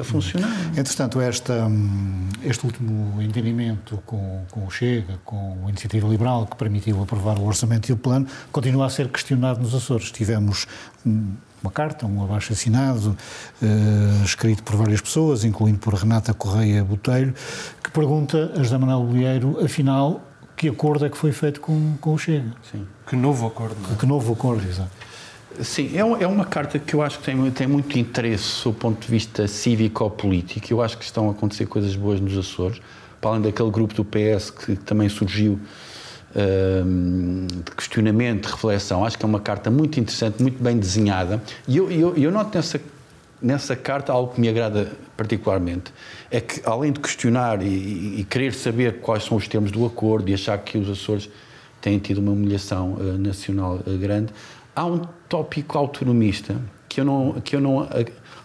a funcionar. Entretanto, esta, hum, este último entendimento com, com o Chega, com a Iniciativa Liberal, que permitiu aprovar o orçamento e o plano, continua a ser questionado nos Açores. Tivemos hum, uma carta, um abaixo-assinado, eh, escrito por várias pessoas, incluindo por Renata Correia Botelho, que pergunta a José Manuel Bolieiro, afinal, que acordo é que foi feito com, com o Chega? Que novo acordo. não é? Que novo acordo, exato. Sim, é, um- é uma carta que eu acho que tem, tem muito interesse do ponto de vista cívico-político. Eu acho que estão a acontecer coisas boas nos Açores, para além daquele grupo do PS que também surgiu hum, de questionamento, de reflexão. Acho que é uma carta muito interessante, muito bem desenhada. E eu, eu, eu noto nessa, nessa carta algo que me agrada particularmente. É que, além de questionar e, e querer saber quais são os termos do acordo e achar que os Açores têm tido uma humilhação eh, nacional eh, grande, há um tópico autonomista que eu não, que eu não,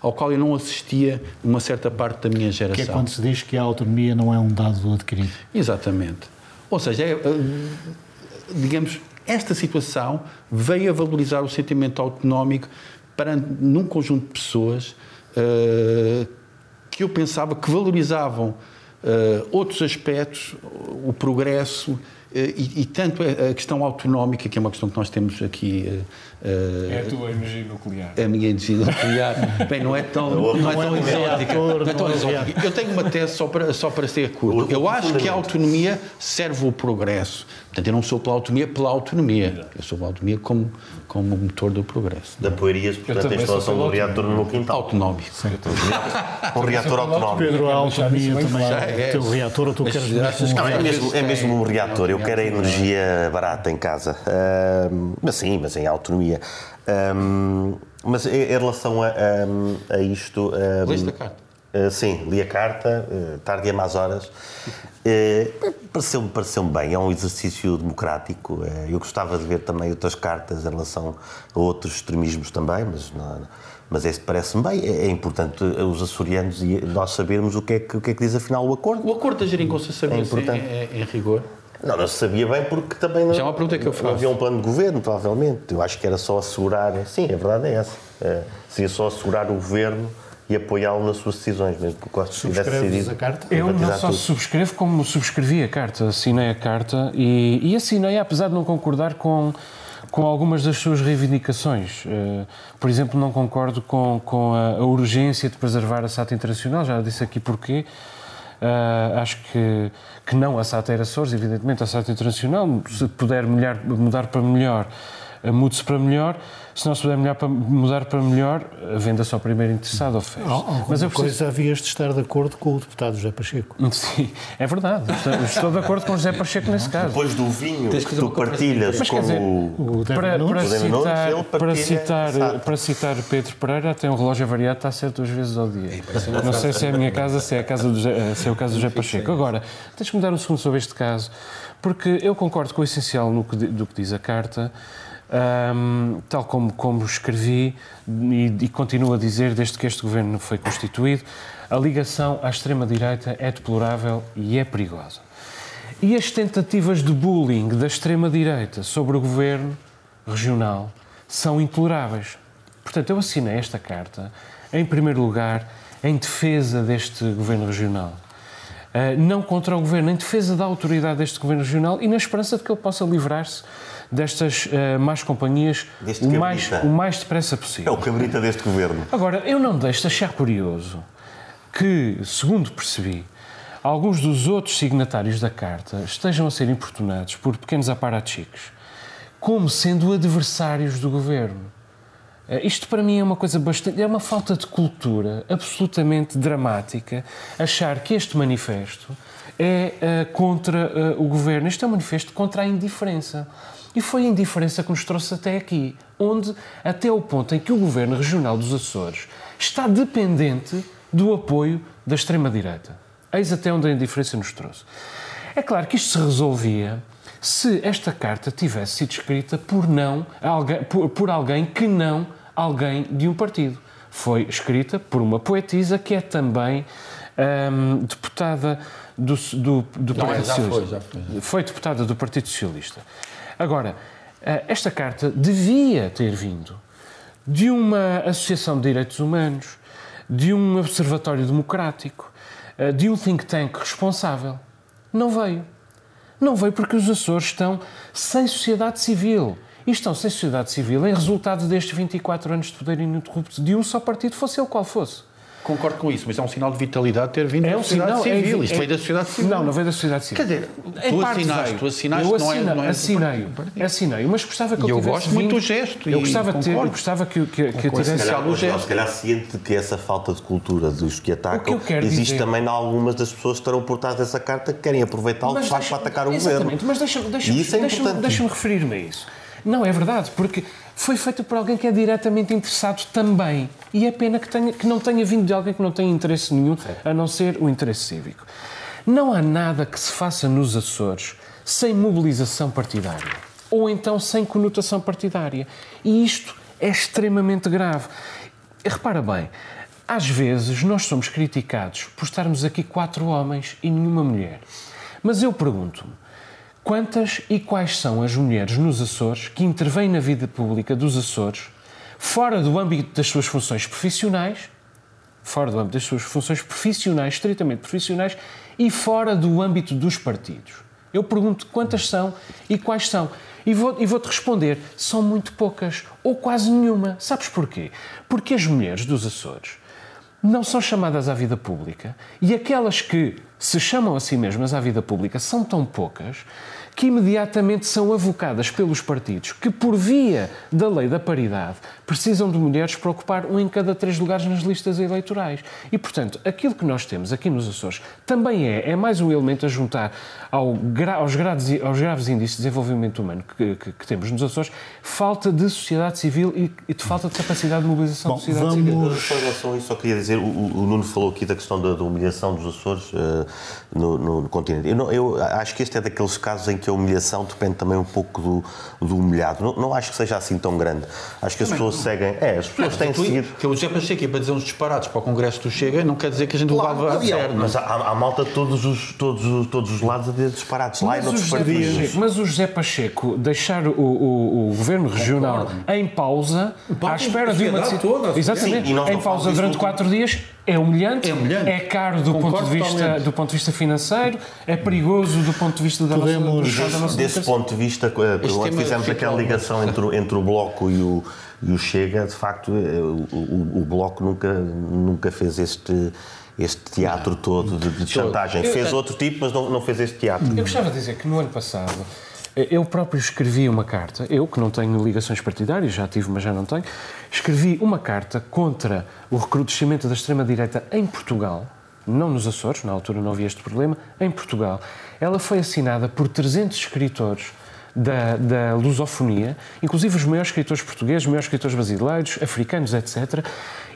ao qual eu não assistia uma certa parte da minha Que é geração. quando se diz que a autonomia não é um dado adquirido. Exatamente. Ou seja, é, eh, digamos, esta situação veio a valorizar o sentimento autonómico para num conjunto de pessoas eh, que eu pensava que valorizavam eh, outros aspectos, o progresso e, e tanto a a questão autonómica, que é uma questão que nós temos aqui eh, eh, É a tua energia nuclear. a minha energia nuclear, bem, não é tão, não é tão exótica. Não é tão exótica. Eu tenho uma tese só para, só para ser curto. Eu acho que a autonomia serve o progresso. Portanto, eu não sou pela autonomia pela autonomia. Eu sou pela autonomia como, como motor do progresso. Da Poerias, portanto, a instalação do reator no meu quintal. Autonómico. Um reator (laughs) autonómico. Pedro, a autonomia também é o teu reator ou tu queres mesmo é mesmo, é mesmo um reator. Eu quero a energia barata em casa. Ahm, mas sim, mas em autonomia. Ahm, mas em relação a, a, a isto. ahm, Leste a carta? ah, sim, li a carta, ah, tarde e a más horas. Ah, (laughs) Pareceu-me pareceu bem, é um exercício democrático. Ah, eu gostava de ver também outras cartas em relação a outros extremismos também, mas, não- mas esse parece-me bem. É, é importante os açorianos e nós sabermos o que, é que, o que é que diz afinal o acordo. O acordo da geringonça sabia É importante. em, em rigor. Não, não se sabia bem porque também não, Já é uma pergunta que eu não faço. havia um plano de governo, provavelmente. Eu acho que era só assegurar. Sim, a verdade é essa. É, seria só assegurar o governo e apoiá-lo nas suas decisões, mesmo que o Costa tivesse decidido. a carta? Eu não só tudo. subscrevo, como subscrevi a carta, assinei a carta e, e assinei, apesar de não concordar com, com algumas das suas reivindicações. Eh, por exemplo, não concordo com, com a, a urgência de preservar a SATA Internacional, já disse aqui porquê. Eh, acho que, que não a SATA era Açores, evidentemente, a SATA Internacional, se puder melhor, mudar para melhor, eh, mude-se para melhor. Se não se puder melhor para- mudar para melhor, eh, venda-se ao primeiro interessado Alguma Mas eu preciso- coisa havias de estar de acordo com o deputado José Pacheco. (laughs) Sim, é verdade. Estou, de acordo com José Pacheco nesse caso. Depois do vinho Tens que que tu partilhas Mas com dizer, o. O Para, para O Nunes, citar, para, citar, para citar Pedro Pereira, tem um relógio variado, está certo duas vezes ao dia. Não sei se é a minha casa, se é, a casa do, José- se é o caso do José Pacheco. Agora, deixa-me dar um segundo sobre este caso, porque eu concordo com o essencial no que, do que diz a carta, ahm, tal como, como escrevi e, e continuo a dizer desde que este governo foi constituído, a ligação à extrema-direita é deplorável e é perigosa. E as tentativas de bullying da extrema-direita sobre o governo regional são intoleráveis. Portanto, eu assinei esta carta, em primeiro lugar, em defesa deste governo regional. Uh, não contra o governo, em defesa da autoridade deste governo regional e na esperança de que ele possa livrar-se destas uh, más companhias o mais, o mais depressa É possível. o cabrita deste governo. Agora, eu não deixo de achar curioso que, segundo percebi, alguns dos outros signatários da carta estejam a ser importunados por pequenos aparachiques como sendo adversários do governo. Eh, Isto para mim é uma coisa bastante. é uma falta de cultura absolutamente dramática achar que este manifesto é eh, contra eh, o governo. Este é um manifesto contra a indiferença. E foi a indiferença que nos trouxe até aqui, onde, até o ponto em que o governo regional dos Açores está dependente do apoio da extrema-direita. Eis até onde a indiferença nos trouxe. É claro que isto se resolvia se esta carta tivesse sido escrita por, não, alguém, por, por alguém que não alguém de um partido. Foi escrita por uma poetisa que é também hum, deputada do, do, do Não, Partido já foi, Socialista. já foi. Foi deputada do Partido Socialista. Agora, eh, esta carta devia ter vindo de uma associação de direitos humanos, de um observatório democrático, eh, de um think tank responsável. Não veio. Não veio porque os Açores estão sem sociedade civil. E estão sem sociedade civil em resultado destes 24 anos de poder ininterrupto de um só partido, fosse ele qual fosse. Concordo com isso, mas é um sinal de vitalidade ter vindo da um sociedade sinal- é- civil. Isto é- veio da sociedade civil. Não, não veio da sociedade civil. Quer dizer, tu assinaste, veio. tu assinaste, eu não é- assinei, não é assinei, mas gostava que E eu tivesse gosto muito do gesto Eu gostava, de ter, eu gostava que, que, que eu tivesse... Se calhar gesto. se calhar ciente que essa falta de cultura dos que O que atacam eu quero existe dizer- também em algumas das pessoas que estarão por trás dessa carta que querem aproveitá-lo de para atacar o exatamente, governo. mas deixa-me deixa E isso é deixa importante. deixa referir-me a isso. Não, é verdade, porque foi feita por alguém que é diretamente interessado também. E é pena que, tenha, que não tenha vindo de alguém que não tenha interesse nenhum, a não ser o interesse cívico. Não há nada que se faça nos Açores sem mobilização partidária. Ou então sem conotação partidária. E isto é extremamente grave. Repara bem, às vezes nós somos criticados por estarmos aqui quatro homens e nenhuma mulher. Mas eu pergunto-me, quantas e quais são as mulheres nos Açores que intervêm na vida pública dos Açores, fora do âmbito das suas funções profissionais, fora do âmbito das suas funções profissionais, estritamente profissionais, e fora do âmbito dos partidos? Eu pergunto quantas são e quais são. E vou- vou-te responder, são muito poucas, ou quase nenhuma. Sabes porquê? Porque as mulheres dos Açores não são chamadas à vida pública e aquelas que se chamam a si mesmas à vida pública são tão poucas que imediatamente são avocadas pelos partidos que, por via da lei da paridade, precisam de mulheres para ocupar um em cada três lugares nas listas eleitorais. E, portanto, aquilo que nós temos aqui nos Açores também é, é mais um elemento a juntar ao gra- aos, graves, aos graves índices de desenvolvimento humano que, que- que temos nos Açores, falta de sociedade civil e, e de falta de capacidade de mobilização Bom, da sociedade civil. vamos- Só em relação a isso, só queria dizer, o, o- Nuno falou aqui da questão da, da humilhação dos Açores eh, no, no- no continente. Eu, não- eu acho que este é daqueles casos em que a humilhação depende também um pouco do, do humilhado. Não, não acho que seja assim tão grande. Acho que as pessoas seguem. É, as pessoas têm seguido. Que o José Pacheco ia para dizer uns disparados para o Congresso do Chega, não quer dizer que a gente Claro, levava a sério. não mas há, há malta de todos os, todos, os- todos os lados a dizer disparados lá e Mas o, noutros partidos. Pacheco, mas o José Pacheco deixar o, o- o governo regional em pausa, Pausa à espera de uma decisão. Exatamente, Sim, e em não pausa durante quatro dias é humilhante, É humilhante. é caro do ponto, de vista, totalmente. do ponto de vista financeiro, é perigoso do ponto de vista da Podemos- nossa, da nossa Desse ponto de vista, eh, quando fizemos aquela ligação entre, o- entre o Bloco e o, e o Chega, de facto, eh, o, o- o Bloco nunca, nunca fez este, este teatro todo de, de chantagem. Eu- Fez outro tipo, mas não, não fez este teatro. Eu gostava de dizer que no ano passado eu próprio escrevi uma carta, eu que não tenho ligações partidárias, já tive, mas já não tenho, escrevi uma carta contra o recrudescimento da extrema-direita em Portugal, não nos Açores, na altura não havia este problema, em Portugal. Ela foi assinada por 300 escritores da, da lusofonia, inclusive os maiores escritores portugueses, os maiores escritores brasileiros, africanos, etc.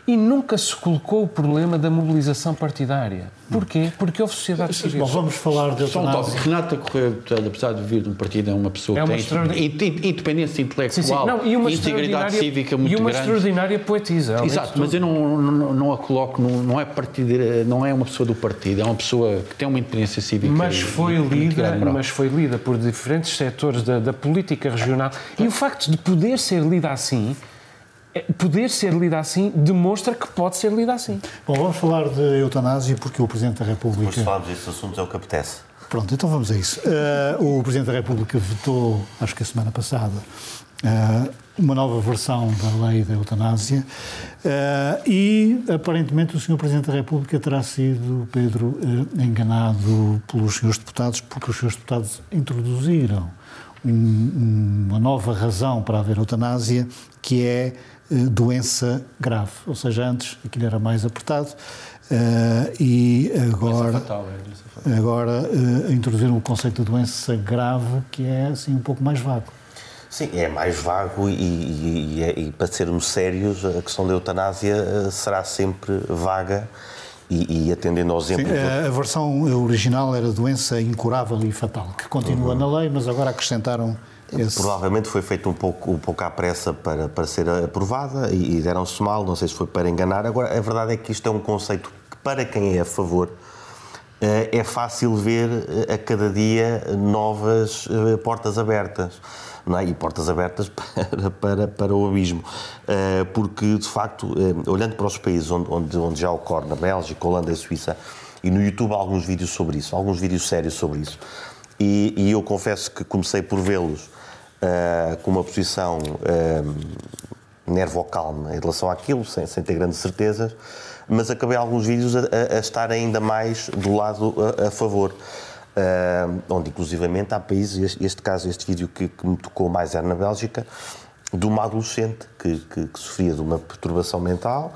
E nunca se colocou o problema da mobilização partidária. Porquê? Porque houve sociedade civil. Bom, vamos falar de eutanásia. Renata Correia Botelho, apesar de vir de um partido, é uma pessoa É que uma tem extraordinária- in- in- independência intelectual, Sim, sim. Não, e uma integridade extraordinária- cívica muito E uma grande. extraordinária poetisa. Exato, mas eu não, não, não a coloco, não, não é partideira, não é uma pessoa do partido, é uma pessoa que tem uma independência cívica. Mas foi, e muito lida, grande, moral. mas foi lida por diferentes setores da, da política regional. E o facto de poder ser lida assim, é- poder ser lida assim, demonstra que pode ser lida assim. Bom, vamos falar de eutanásia porque o Presidente da Depois de República. falarmos destes assuntos é o que apetece. Pronto, então vamos a isso. Eh, o Presidente da República vetou, acho que a semana passada, eh, uma nova versão da lei da eutanásia eh, e aparentemente o Sr. Presidente da República terá sido, Pedro, enganado pelos senhores deputados porque os senhores deputados introduziram um- uma nova razão para haver eutanásia que é doença grave. Ou seja, antes aquilo era mais apertado eh, e agora Fatal, é, doença fatal. agora eh, introduziram o conceito de doença grave, que é assim um pouco mais vago. Sim, é mais vago e, e- e é- e, para sermos sérios, a questão da eutanásia eh, será sempre vaga e, e atendendo ao Sim, exemplo. do- a, a versão original era doença incurável e fatal, que continua na lei, mas agora acrescentaram esse. Provavelmente foi feito um pouco, um pouco à pressa para, para ser aprovada e, e deram-se mal, não sei se foi para enganar. Agora, a verdade é que isto é um conceito que, para quem é a favor, eh, é fácil ver eh, a cada dia novas eh, portas abertas. É? E portas abertas (laughs) para, para, para o abismo. Porque, de facto, olhando para os países onde, onde, onde já ocorre, na Bélgica, Holanda e Suíça, e no YouTube há alguns vídeos sobre isso, alguns vídeos sérios sobre isso. E, e eu confesso que comecei por vê-los eh, com uma posição eh, nervo-calma em relação àquilo, sem, sem ter grandes certezas, mas acabei alguns vídeos a, a- estar ainda mais do lado a, a favor. Ah, onde, inclusivamente, há países, este, este caso, este vídeo que, que me tocou mais era na Bélgica, de uma adolescente que, que- que sofria de uma perturbação mental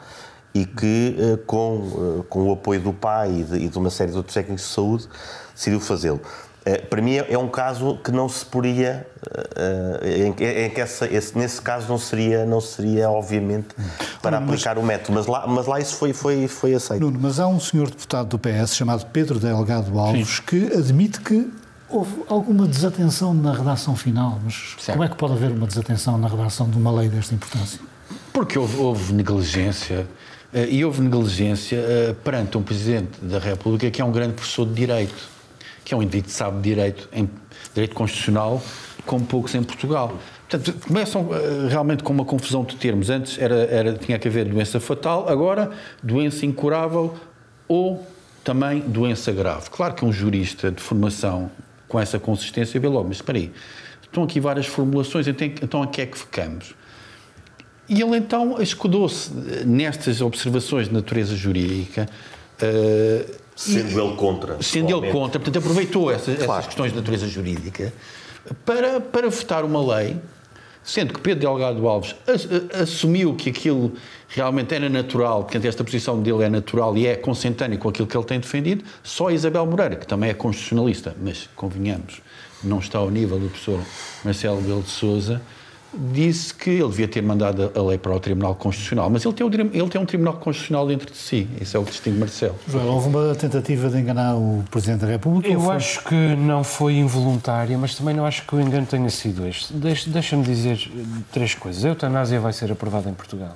e que, eh, com, eh, com o apoio do pai e de, e de uma série de outros técnicos de saúde, decidiu fazê-lo. Eh, Para mim é é um caso que não se poderia, eh, eh, em que- em que essa- esse- nesse caso não seria, não seria obviamente, para Mas- aplicar o método, mas lá, mas lá isso foi, foi, foi aceito. Nuno, mas há um senhor deputado do PS chamado Pedro Delgado Alves que admite que houve alguma desatenção na redação final. Mas Certo. como é que pode haver uma desatenção na redação de uma lei desta importância? Porque houve, houve negligência, e houve negligência perante um Presidente da República que é um grande professor de Direito, que é um indivíduo que sabe Direito, em Direito Constitucional, como poucos em Portugal. Portanto, começam eh, realmente com uma confusão de termos. Antes era, era, tinha que haver doença fatal, agora doença incurável ou também doença grave. Claro que um jurista de formação com essa consistência vê logo, mas espera aí, estão aqui várias formulações, então, então a que é que ficamos? E ele então escudou-se nestas observações de natureza jurídica, eh, Sendo ele contra. sendo ele contra, portanto aproveitou essa- essas Claro. questões de natureza jurídica para, para votar uma lei, sendo que Pedro Delgado Alves assumiu que aquilo realmente era natural, portanto esta posição dele é natural e é consentânea com aquilo que ele tem defendido, só Isabel Moreira, que também é constitucionalista, mas convenhamos, não está ao nível do professor Marcelo Belo de Souza, disse que ele devia ter mandado a lei para o Tribunal Constitucional, mas ele tem, um, ele tem um Tribunal Constitucional dentro de si, isso é o que distingue Marcelo. Joel, houve uma tentativa de enganar o Presidente da República? Eu acho que não foi involuntária, mas também não acho que o engano tenha sido este. Deixa-me dizer três coisas. A eutanásia vai ser aprovada em Portugal.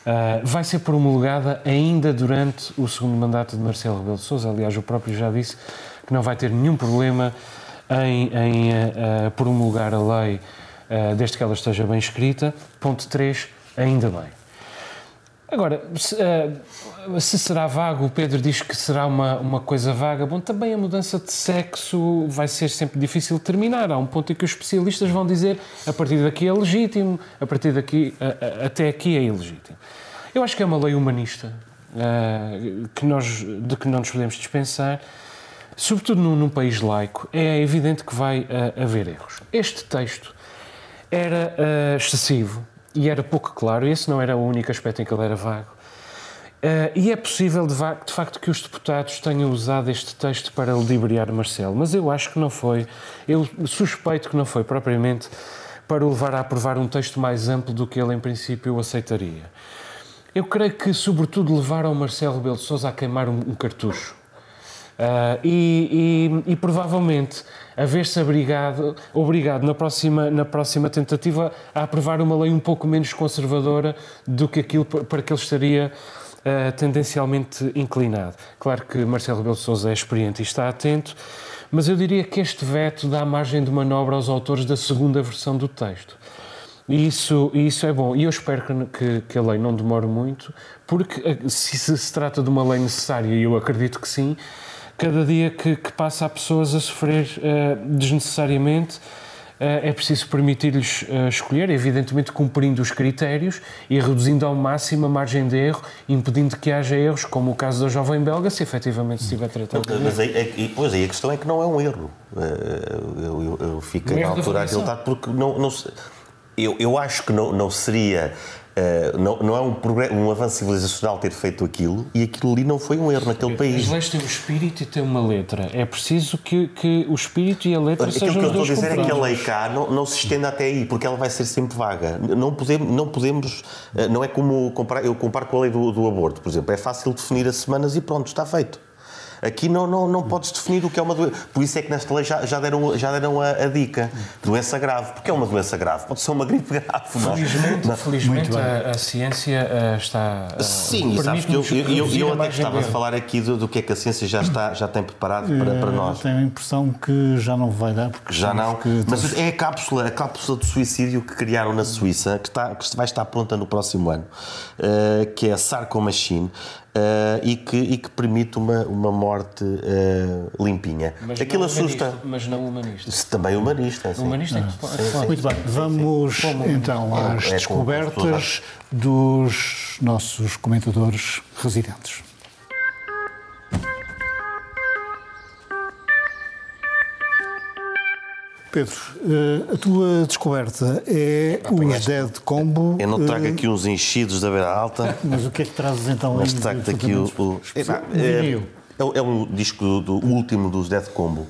Uh, vai ser promulgada ainda durante o segundo mandato de Marcelo Rebelo de Sousa. Aliás, o próprio já disse que não vai ter nenhum problema em, em uh, promulgar a lei uh, desde que ela esteja bem escrita. Ponto 3, ainda bem. Agora, se, uh, se, será vago, o Pedro diz que será uma, uma coisa vaga. Bom, também a mudança de sexo vai ser sempre difícil de terminar. Há um ponto em que os especialistas vão dizer a partir daqui é legítimo, a partir daqui, até aqui é ilegítimo. Eu acho que é uma lei humanista uh, que nós, de que não nos podemos dispensar sobretudo num, num país laico, é evidente que vai uh, haver erros. Este texto era uh, excessivo e era pouco claro, esse não era o único aspecto em que ele era vago. Uh, e é possível, de, de, facto, que os deputados tenham usado este texto para ludibriar Marcelo, mas eu acho que não foi, eu suspeito que não foi propriamente para o levar a aprovar um texto mais amplo do que ele, em princípio, aceitaria. Eu creio que, sobretudo, levaram Marcelo Rebelo de Sousa a queimar um, um cartucho. Uh, e, e, e, provavelmente a ver-se obrigado, obrigado na, próxima, na próxima tentativa a aprovar uma lei um pouco menos conservadora do que aquilo para que ele estaria uh, tendencialmente inclinado. Claro que Marcelo Rebelo de Sousa é experiente e está atento, mas eu diria que este veto dá margem de manobra aos autores da segunda versão do texto. E isso, isso é bom. E eu espero que, que, a lei não demore muito, porque se, se, se trata de uma lei necessária, e eu acredito que sim, cada dia que, que passa há pessoas a sofrer uh, desnecessariamente. Uh, é preciso permitir-lhes uh, escolher, evidentemente cumprindo os critérios e reduzindo ao máximo a margem de erro, impedindo que haja erros, como o caso da jovem belga, se efetivamente se tiver tratado. Mas aí, é, pois aí a questão é que não é um erro. Eu, eu, eu fico na altura aquilo porque não, não eu, eu acho que não, não seria Uh, não, não, é um, um avanço civilizacional ter feito aquilo e aquilo ali não foi um erro naquele país. As leis têm um espírito e têm uma letra. É preciso que, que o espírito e a letra Aquilo sejam Aquilo que eu estou a dizer é que a lei cá não, não se estenda até aí, porque ela vai ser sempre vaga. Não podemos, não, podemos, uh, não é como comparar, eu comparo com a lei do, do aborto, por exemplo. É fácil definir as semanas e pronto, está feito. Aqui não, não, não podes definir o que é uma doença. Por isso é que nesta lei já, já deram, já deram a, a dica. Doença grave. Porque é uma doença grave. Pode ser uma gripe grave. Felizmente, não. felizmente a, a, ciência uh, está. Uh, Sim, sabes que eu, eu, eu, eu até estava a falar aqui do, do, que é que a ciência já, está, já tem preparado para, para nós. Tenho a impressão que já não vai dar. Porque já não. Que... Mas é a cápsula, a cápsula de suicídio que criaram na Suíça, que, está, que vai estar pronta no próximo ano, uh, que é a Sarco Machine. Uh, e, que, e que permite uma, uma morte uh, limpinha. Mas Aquilo assusta. Mas não humanista. Também humanista. Sim. Humanista é que sim, sim, Muito bem, vamos então é, às é descobertas dos nossos comentadores residentes. Pedro, eh, a tua descoberta é ah, os Dead Combo. Eu não trago eh, aqui uns enchidos da beira alta. (laughs) Mas o que é que trazes então Mas trago aqui o. o é, é, é, um disco do, o último dos Dead Combo.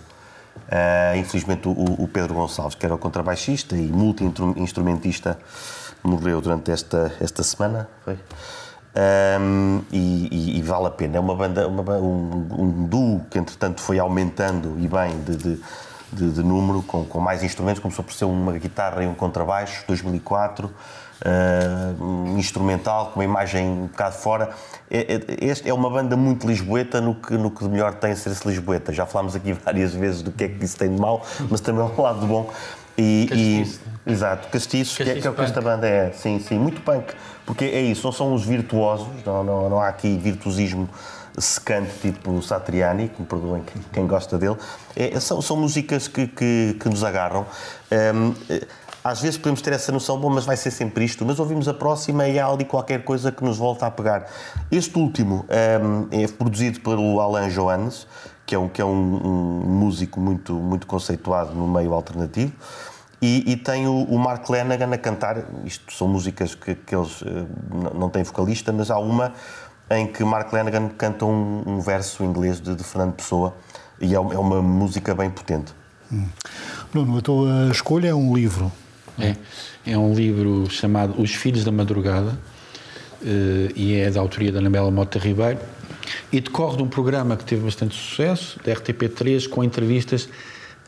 Uh, infelizmente o, o, Pedro Gonçalves, que era o contrabaixista e multi-instrumentista, morreu durante esta, esta semana. Foi? Um, e, e, e, vale a pena. É uma banda, uma, um, um duo que entretanto foi aumentando e bem de, de de, de número, com, com, mais instrumentos, começou por ser uma guitarra e um contrabaixo, 2004, uh, um instrumental, com uma imagem um bocado fora. É, é, este é uma banda muito lisboeta no que, no que de melhor tem ser-se lisboeta. Já falámos aqui (laughs) várias vezes do que é que isso tem de mal, mas também é um lado bom. E, castiço. E, exato, castiço, que, é, que é o que esta banda é. Sim, sim, muito punk. Porque é isso, não são os virtuosos, não, não, não há aqui virtuosismo secante, tipo Satriani, que me perdoem quem, gosta dele, é, são, são músicas que, que, que nos agarram. Um, às vezes podemos ter essa noção, bom, mas vai ser sempre isto, mas ouvimos a próxima e há ali qualquer coisa que nos volta a pegar. Este último um, é produzido pelo Alain Johannes, que é um, que é um, um músico muito, muito conceituado no meio alternativo. E, e, tem o, o Mark Lanagan a cantar. Isto são músicas que, que eles uh, não têm vocalista, mas há uma em que Mark Lanagan canta um, um verso inglês de, de, Fernando Pessoa e é, é uma música bem potente. Hum. Bruno, a tua escolha é um livro. É, é um livro chamado Os Filhos da Madrugada eh, e é da autoria da Anabela Mota Ribeiro e decorre de um programa que teve bastante sucesso, da RTP3, com entrevistas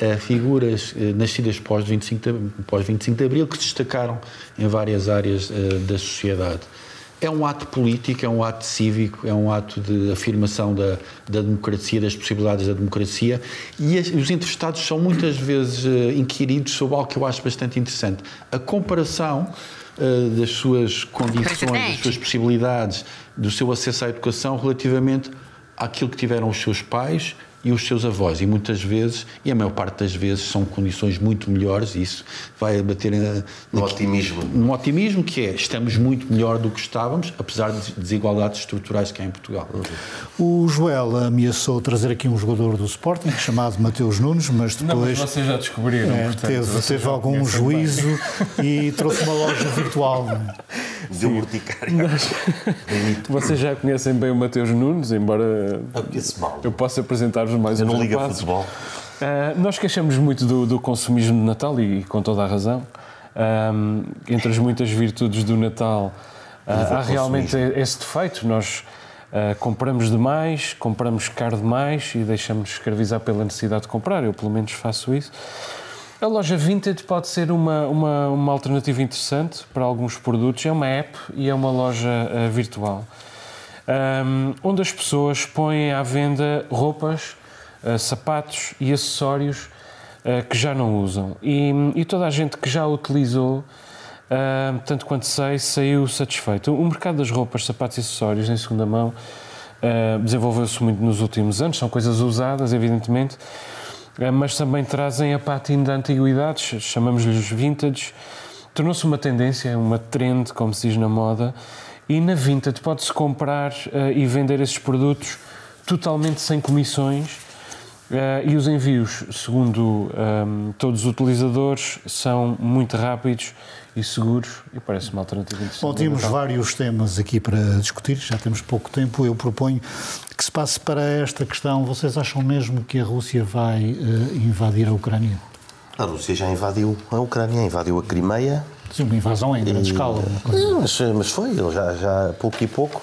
a figuras eh, nascidas pós 25, de, pós 25 de Abril que se destacaram em várias áreas eh, da sociedade. É um ato político, é um ato cívico, é um ato de afirmação da, da democracia, das possibilidades da democracia e as, os entrevistados são muitas vezes uh, inquiridos sobre algo que eu acho bastante interessante. A comparação uh, das suas condições, das suas possibilidades, do seu acesso à educação relativamente àquilo que tiveram os seus pais, e os seus avós. E muitas vezes, e a maior parte das vezes, são condições muito melhores e isso vai bater no otimismo. Um otimismo que é, estamos muito melhor do que estávamos, apesar de desigualdades estruturais que há em Portugal. O Joel ameaçou trazer aqui um jogador do Sporting chamado Mateus Nunes, mas depois... Não, mas vocês já descobriram, é, portanto, Teve, teve algum juízo bem. e trouxe uma loja virtual. (laughs) Deu urticária. vocês já conhecem bem o Mateus Nunes, embora eu, eu possa apresentar mais Eu não ligo a futebol. Uh, nós queixamos muito do, do, consumismo de Natal e, e com toda a razão. Um, entre as muitas virtudes do Natal, uh, há realmente esse defeito. Nós uh, compramos demais, compramos caro demais e deixamos escravizar pela necessidade de comprar. Eu, pelo menos, faço isso. A loja Vinted pode ser uma, uma, uma alternativa interessante para alguns produtos. É uma app e é uma loja virtual. Um, onde as pessoas põem à venda roupas uh, sapatos e acessórios uh, que já não usam. E, e, toda a gente que já utilizou, uh, tanto quanto sei, saiu satisfeito. O mercado das roupas, sapatos e acessórios em segunda mão desenvolveu-se muito nos últimos anos, são coisas usadas, evidentemente, mas também trazem a patina da antiguidades, chamamos-lhes vintage. Tornou-se uma tendência, uma trend, como se diz na moda, e na Vintage pode-se comprar uh, e vender esses produtos totalmente sem comissões Uh, e os envios, segundo um, ehm, todos os utilizadores, são muito rápidos e seguros e parece uma alternativa interessante. Bom, tínhamos vários temas aqui para discutir, já temos pouco tempo. Eu proponho que se passe para esta questão. Vocês acham mesmo que a Rússia vai uh, invadir a Ucrânia? A Rússia já invadiu a Ucrânia, invadiu a Crimeia. Sim, uma invasão em grande e... escala. Mas, mas foi, já, já pouco e pouco.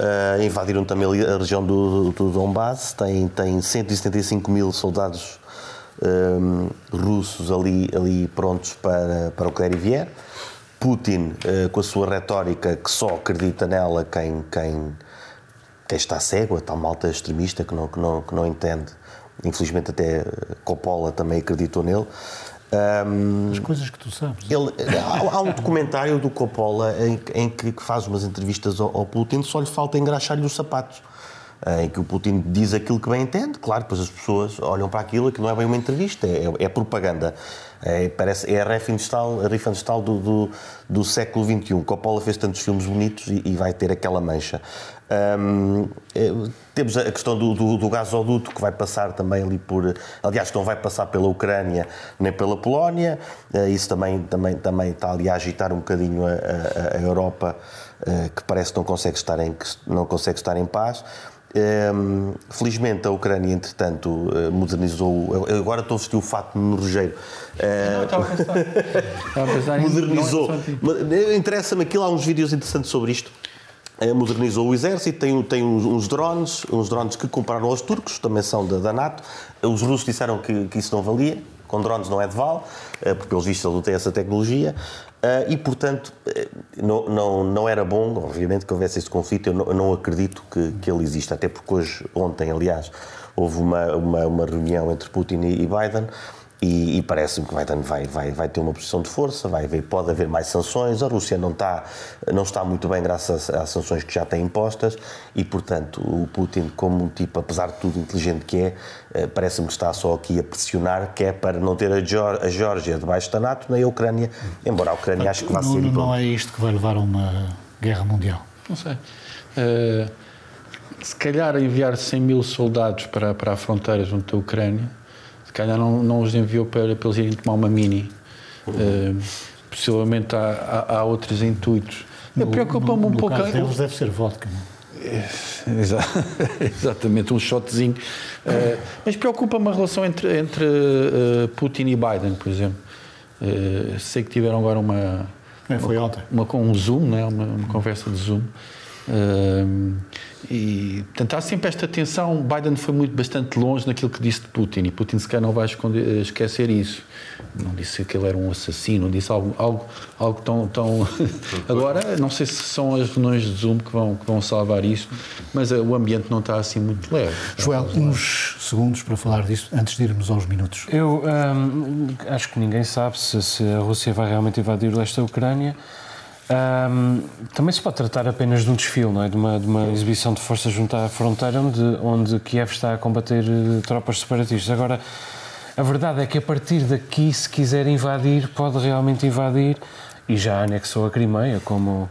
Uh, invadiram também a região do, do Donbass, tem, tem 175 mil soldados um, eh, russos ali, ali prontos para, para o que der e vier. Putin, uh, com a sua retórica que só acredita nela quem, quem, quem está cego, a tal malta extremista que não, que, não, que não entende. Infelizmente até Coppola também acreditou nele. Um, As coisas que tu sabes. Ele, há, há, um documentário do Coppola em, em que, que, faz umas entrevistas ao, ao Putin, só lhe falta engraxar-lhe os sapatos. Em que o Putin diz aquilo que bem entende, claro, depois as pessoas olham para aquilo que não é bem uma entrevista, é, é propaganda. É, parece, é a Riefenstahl, do, do, do século XXI. Coppola fez tantos filmes bonitos e, e vai ter aquela mancha. Um, é, temos a questão do, do, do, gasoduto que vai passar também ali por. Aliás, que não vai passar pela Ucrânia nem pela Polónia. Uh, isso também, também, também está ali a agitar um bocadinho a, a, a Europa, uh, que parece que não consegue estar em, não consegue estar em paz. Um, felizmente a Ucrânia, entretanto, eh, modernizou. Eu agora estou a vestir o fato no rejeiro. Uh, modernizou. É Interessa-me aquilo, há uns vídeos interessantes sobre isto. Eh, modernizou o exército, tem, tem uns, drones, uns drones que compraram aos turcos, também são da, da NATO. Os russos disseram que, que isso não valia, com drones não é de vale, eh, porque vistos eles não têm essa tecnologia. Eh, e, portanto, não, não, não era bom, obviamente, que houvesse esse conflito. Eu não, eu não acredito que, que ele exista, até porque hoje, ontem, aliás, houve uma, uma, uma reunião entre Putin e Biden e, e parece-me que Biden vai, vai, vai ter uma posição de força, vai haver, pode haver mais sanções. A Rússia não está, não está muito bem graças às sanções que já tem impostas e, portanto, o Putin, como um tipo, apesar de tudo inteligente que é, eh, parece-me que está só aqui a pressionar, que é para não ter a, a Geórgia debaixo da NATO, nem a Ucrânia, embora a Ucrânia acho que vai não, ser... Não é isto que vai levar a uma guerra mundial? Não sei. Uh, se calhar enviar 100 mil soldados para, para a fronteira junto à Ucrânia calhar não, não os enviou para, para eles irem tomar uma mini. Uhum. Uh, possivelmente há, há, há, outros intuitos. Preocupa-me um pouco. Caso deles deve ser vodka, não é, (laughs) Exatamente, um shotzinho. Uh, mas preocupa-me a relação entre, entre uh, Putin e Biden, por exemplo. Uh, sei que tiveram agora uma. É, foi ontem. Uma, com um Zoom, né? uma, uma conversa de Zoom. Uh, e, portanto, há sempre esta tensão. Biden foi muito bastante longe naquilo que disse de Putin, e Putin sequer não vai esconder, esquecer isso. Não disse que ele era um assassino, disse algo, algo, algo tão, tão. (laughs) Agora, não sei se são as reuniões de Zoom que vão, que vão salvar isso, mas uh, o ambiente não está assim muito leve. Joel, uns segundos para falar disso, antes de irmos aos minutos. Eu um, acho que ninguém sabe se, se a Rússia vai realmente invadir o leste da Ucrânia. Um, também se pode tratar apenas de um desfile, não é? de, uma, de uma exibição de força junto à fronteira onde, onde Kiev está a combater uh, tropas separatistas. Agora, a verdade é que a partir daqui, se quiser invadir, pode realmente invadir e já anexou a Crimeia, como,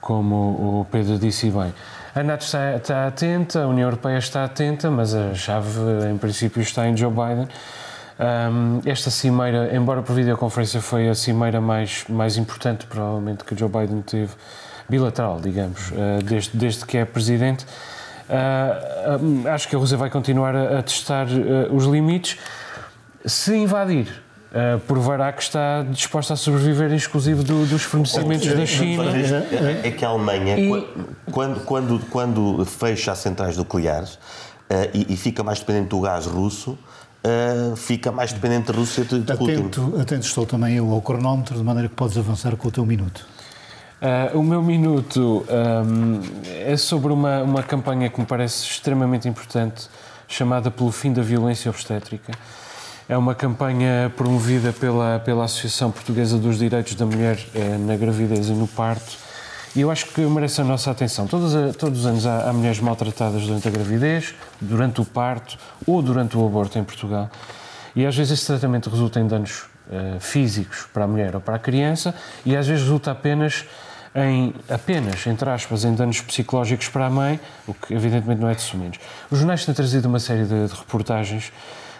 como o Pedro disse bem. A NATO está, está atenta, a União Europeia está atenta, mas a chave, em princípio, está em Joe Biden. Um, esta cimeira, embora por videoconferência foi a cimeira mais, mais importante, provavelmente, que Joe Biden teve, bilateral, digamos, uh, desde, desde que é presidente, uh, uh, acho que a Rússia vai continuar a, a testar os limites. Se invadir, Uh, provará que está disposta a sobreviver exclusivo do, dos fornecimentos da China. É que a Alemanha, e... quando, quando, quando fecha as centrais nucleares uh, e, e, fica mais dependente do gás russo, uh, fica mais dependente da Rússia de, de atento, Putin. Atento estou também eu ao cronómetro, de maneira que podes avançar com o teu minuto. Uh, o meu minuto um, é sobre uma, uma campanha que me parece extremamente importante, chamada Pelo Fim da Violência Obstétrica. É uma campanha promovida pela, pela Associação Portuguesa dos Direitos da Mulher eh, na Gravidez e no Parto e eu acho que merece a nossa atenção. Todos, todos os anos há, há, mulheres maltratadas durante a gravidez, durante o parto ou durante o aborto em Portugal. E às vezes esse tratamento resulta em danos uh, físicos para a mulher ou para a criança e às vezes resulta apenas em, apenas, entre aspas, em danos psicológicos para a mãe, o que evidentemente não é de sumenos. Os jornais têm trazido uma série de, de reportagens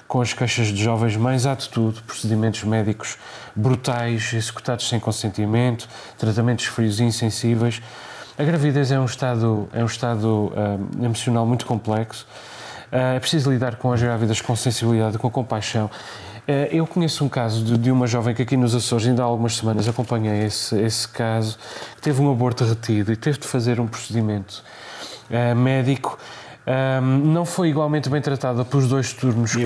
com as queixas de jovens mães há de tudo, procedimentos médicos brutais, executados sem consentimento, tratamentos frios e insensíveis. A gravidez é um estado, é um estado uh, emocional muito complexo. Uh, é preciso lidar com as grávidas com sensibilidade, com compaixão. Uh, eu conheço um caso de, de, uma jovem que aqui nos Açores, ainda há algumas semanas, acompanhei esse, esse caso, que teve um aborto retido e teve de fazer um procedimento médico um, não foi igualmente bem tratada pelos dois turnos que,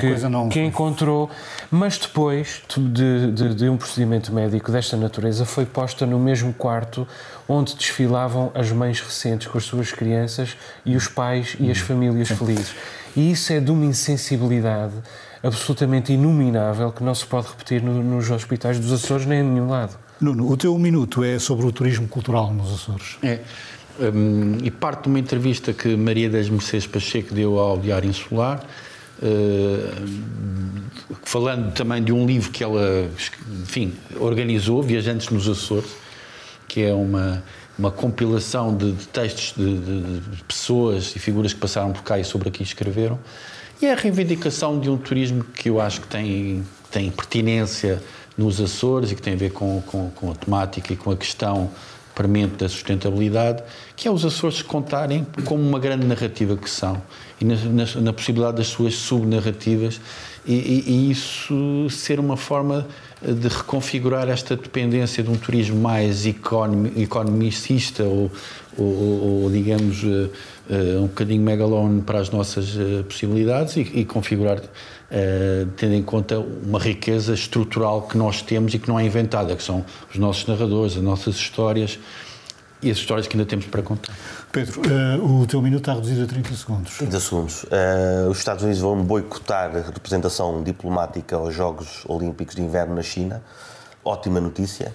que encontrou, mas depois de, de, de, um procedimento médico desta natureza foi posta no mesmo quarto onde desfilavam as mães recentes com as suas crianças e os pais e as famílias felizes. E isso é de uma insensibilidade absolutamente inominável que não se pode repetir no, nos hospitais dos Açores nem em nenhum lado. Nuno, o teu minuto é sobre o turismo cultural nos Açores. É. Um, e parte de uma entrevista que Maria das Mercedes Pacheco deu ao Diário Insular, uh, falando também de um livro que ela, enfim, organizou, Viajantes nos Açores, que é uma, uma compilação de, de textos de, de, de, pessoas e figuras que passaram por cá e sobre aqui escreveram, e é a reivindicação de um turismo que eu acho que tem, tem pertinência nos Açores e que tem a ver com, com, com a temática e com a questão premente da sustentabilidade, que é os Açores contarem como uma grande narrativa que são e na, na, na possibilidade das suas subnarrativas e, e, e, isso ser uma forma de reconfigurar esta dependência de um turismo mais economicista ou, ou, ou digamos, uh, uh, um bocadinho megalone para as nossas uh, possibilidades e, e configurar Uh, tendo em conta uma riqueza estrutural que nós temos e que não é inventada, que são os nossos narradores, as nossas histórias e as histórias que ainda temos para contar. Pedro, uh, o teu minuto está reduzido a 30 segundos. 30 segundos. Uh, os Estados Unidos vão boicotar a representação diplomática aos Jogos Olímpicos de Inverno na China. Ótima notícia.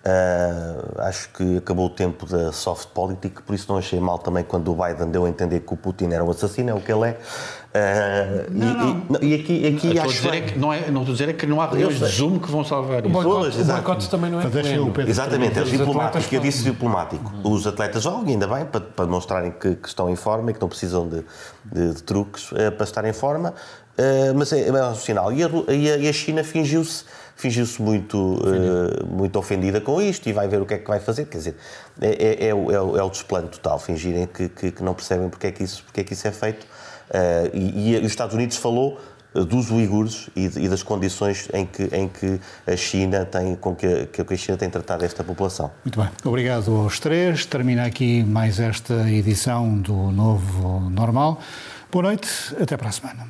Uh, acho que acabou o tempo da soft politic, por isso não achei mal também quando o Biden deu a entender que o Putin era um assassino, é o que ele é. Uh, não, e, não. e, aqui, aqui acho dizer é que não, é, não estou a dizer é que não há reuniões de Zoom que vão salvar isso. O boicote, também não é pleno. Exatamente, é diplomático. Eu disse diplomático. Os atletas jogam, ainda bem, para, para mostrarem que, que, estão em forma e que não precisam de, de, de truques uh, para estar em forma. Uh, mas é, é um sinal. E a, e a China fingiu-se fingiu-se muito, uh, muito ofendida com isto e vai ver o que é que vai fazer. Quer dizer, é, é, é, o, é o, é o desplano total, fingirem que, que, que, não percebem porque é que isso, porque é, que isso é feito. Eh, e, e os Estados Unidos falou eh, dos uigures e, e, das condições em que, em que a China tem, com que a, que a China tem tratado esta população. Muito bem. Obrigado aos três. Termina aqui mais esta edição do Novo Normal. Boa noite. Até para a semana.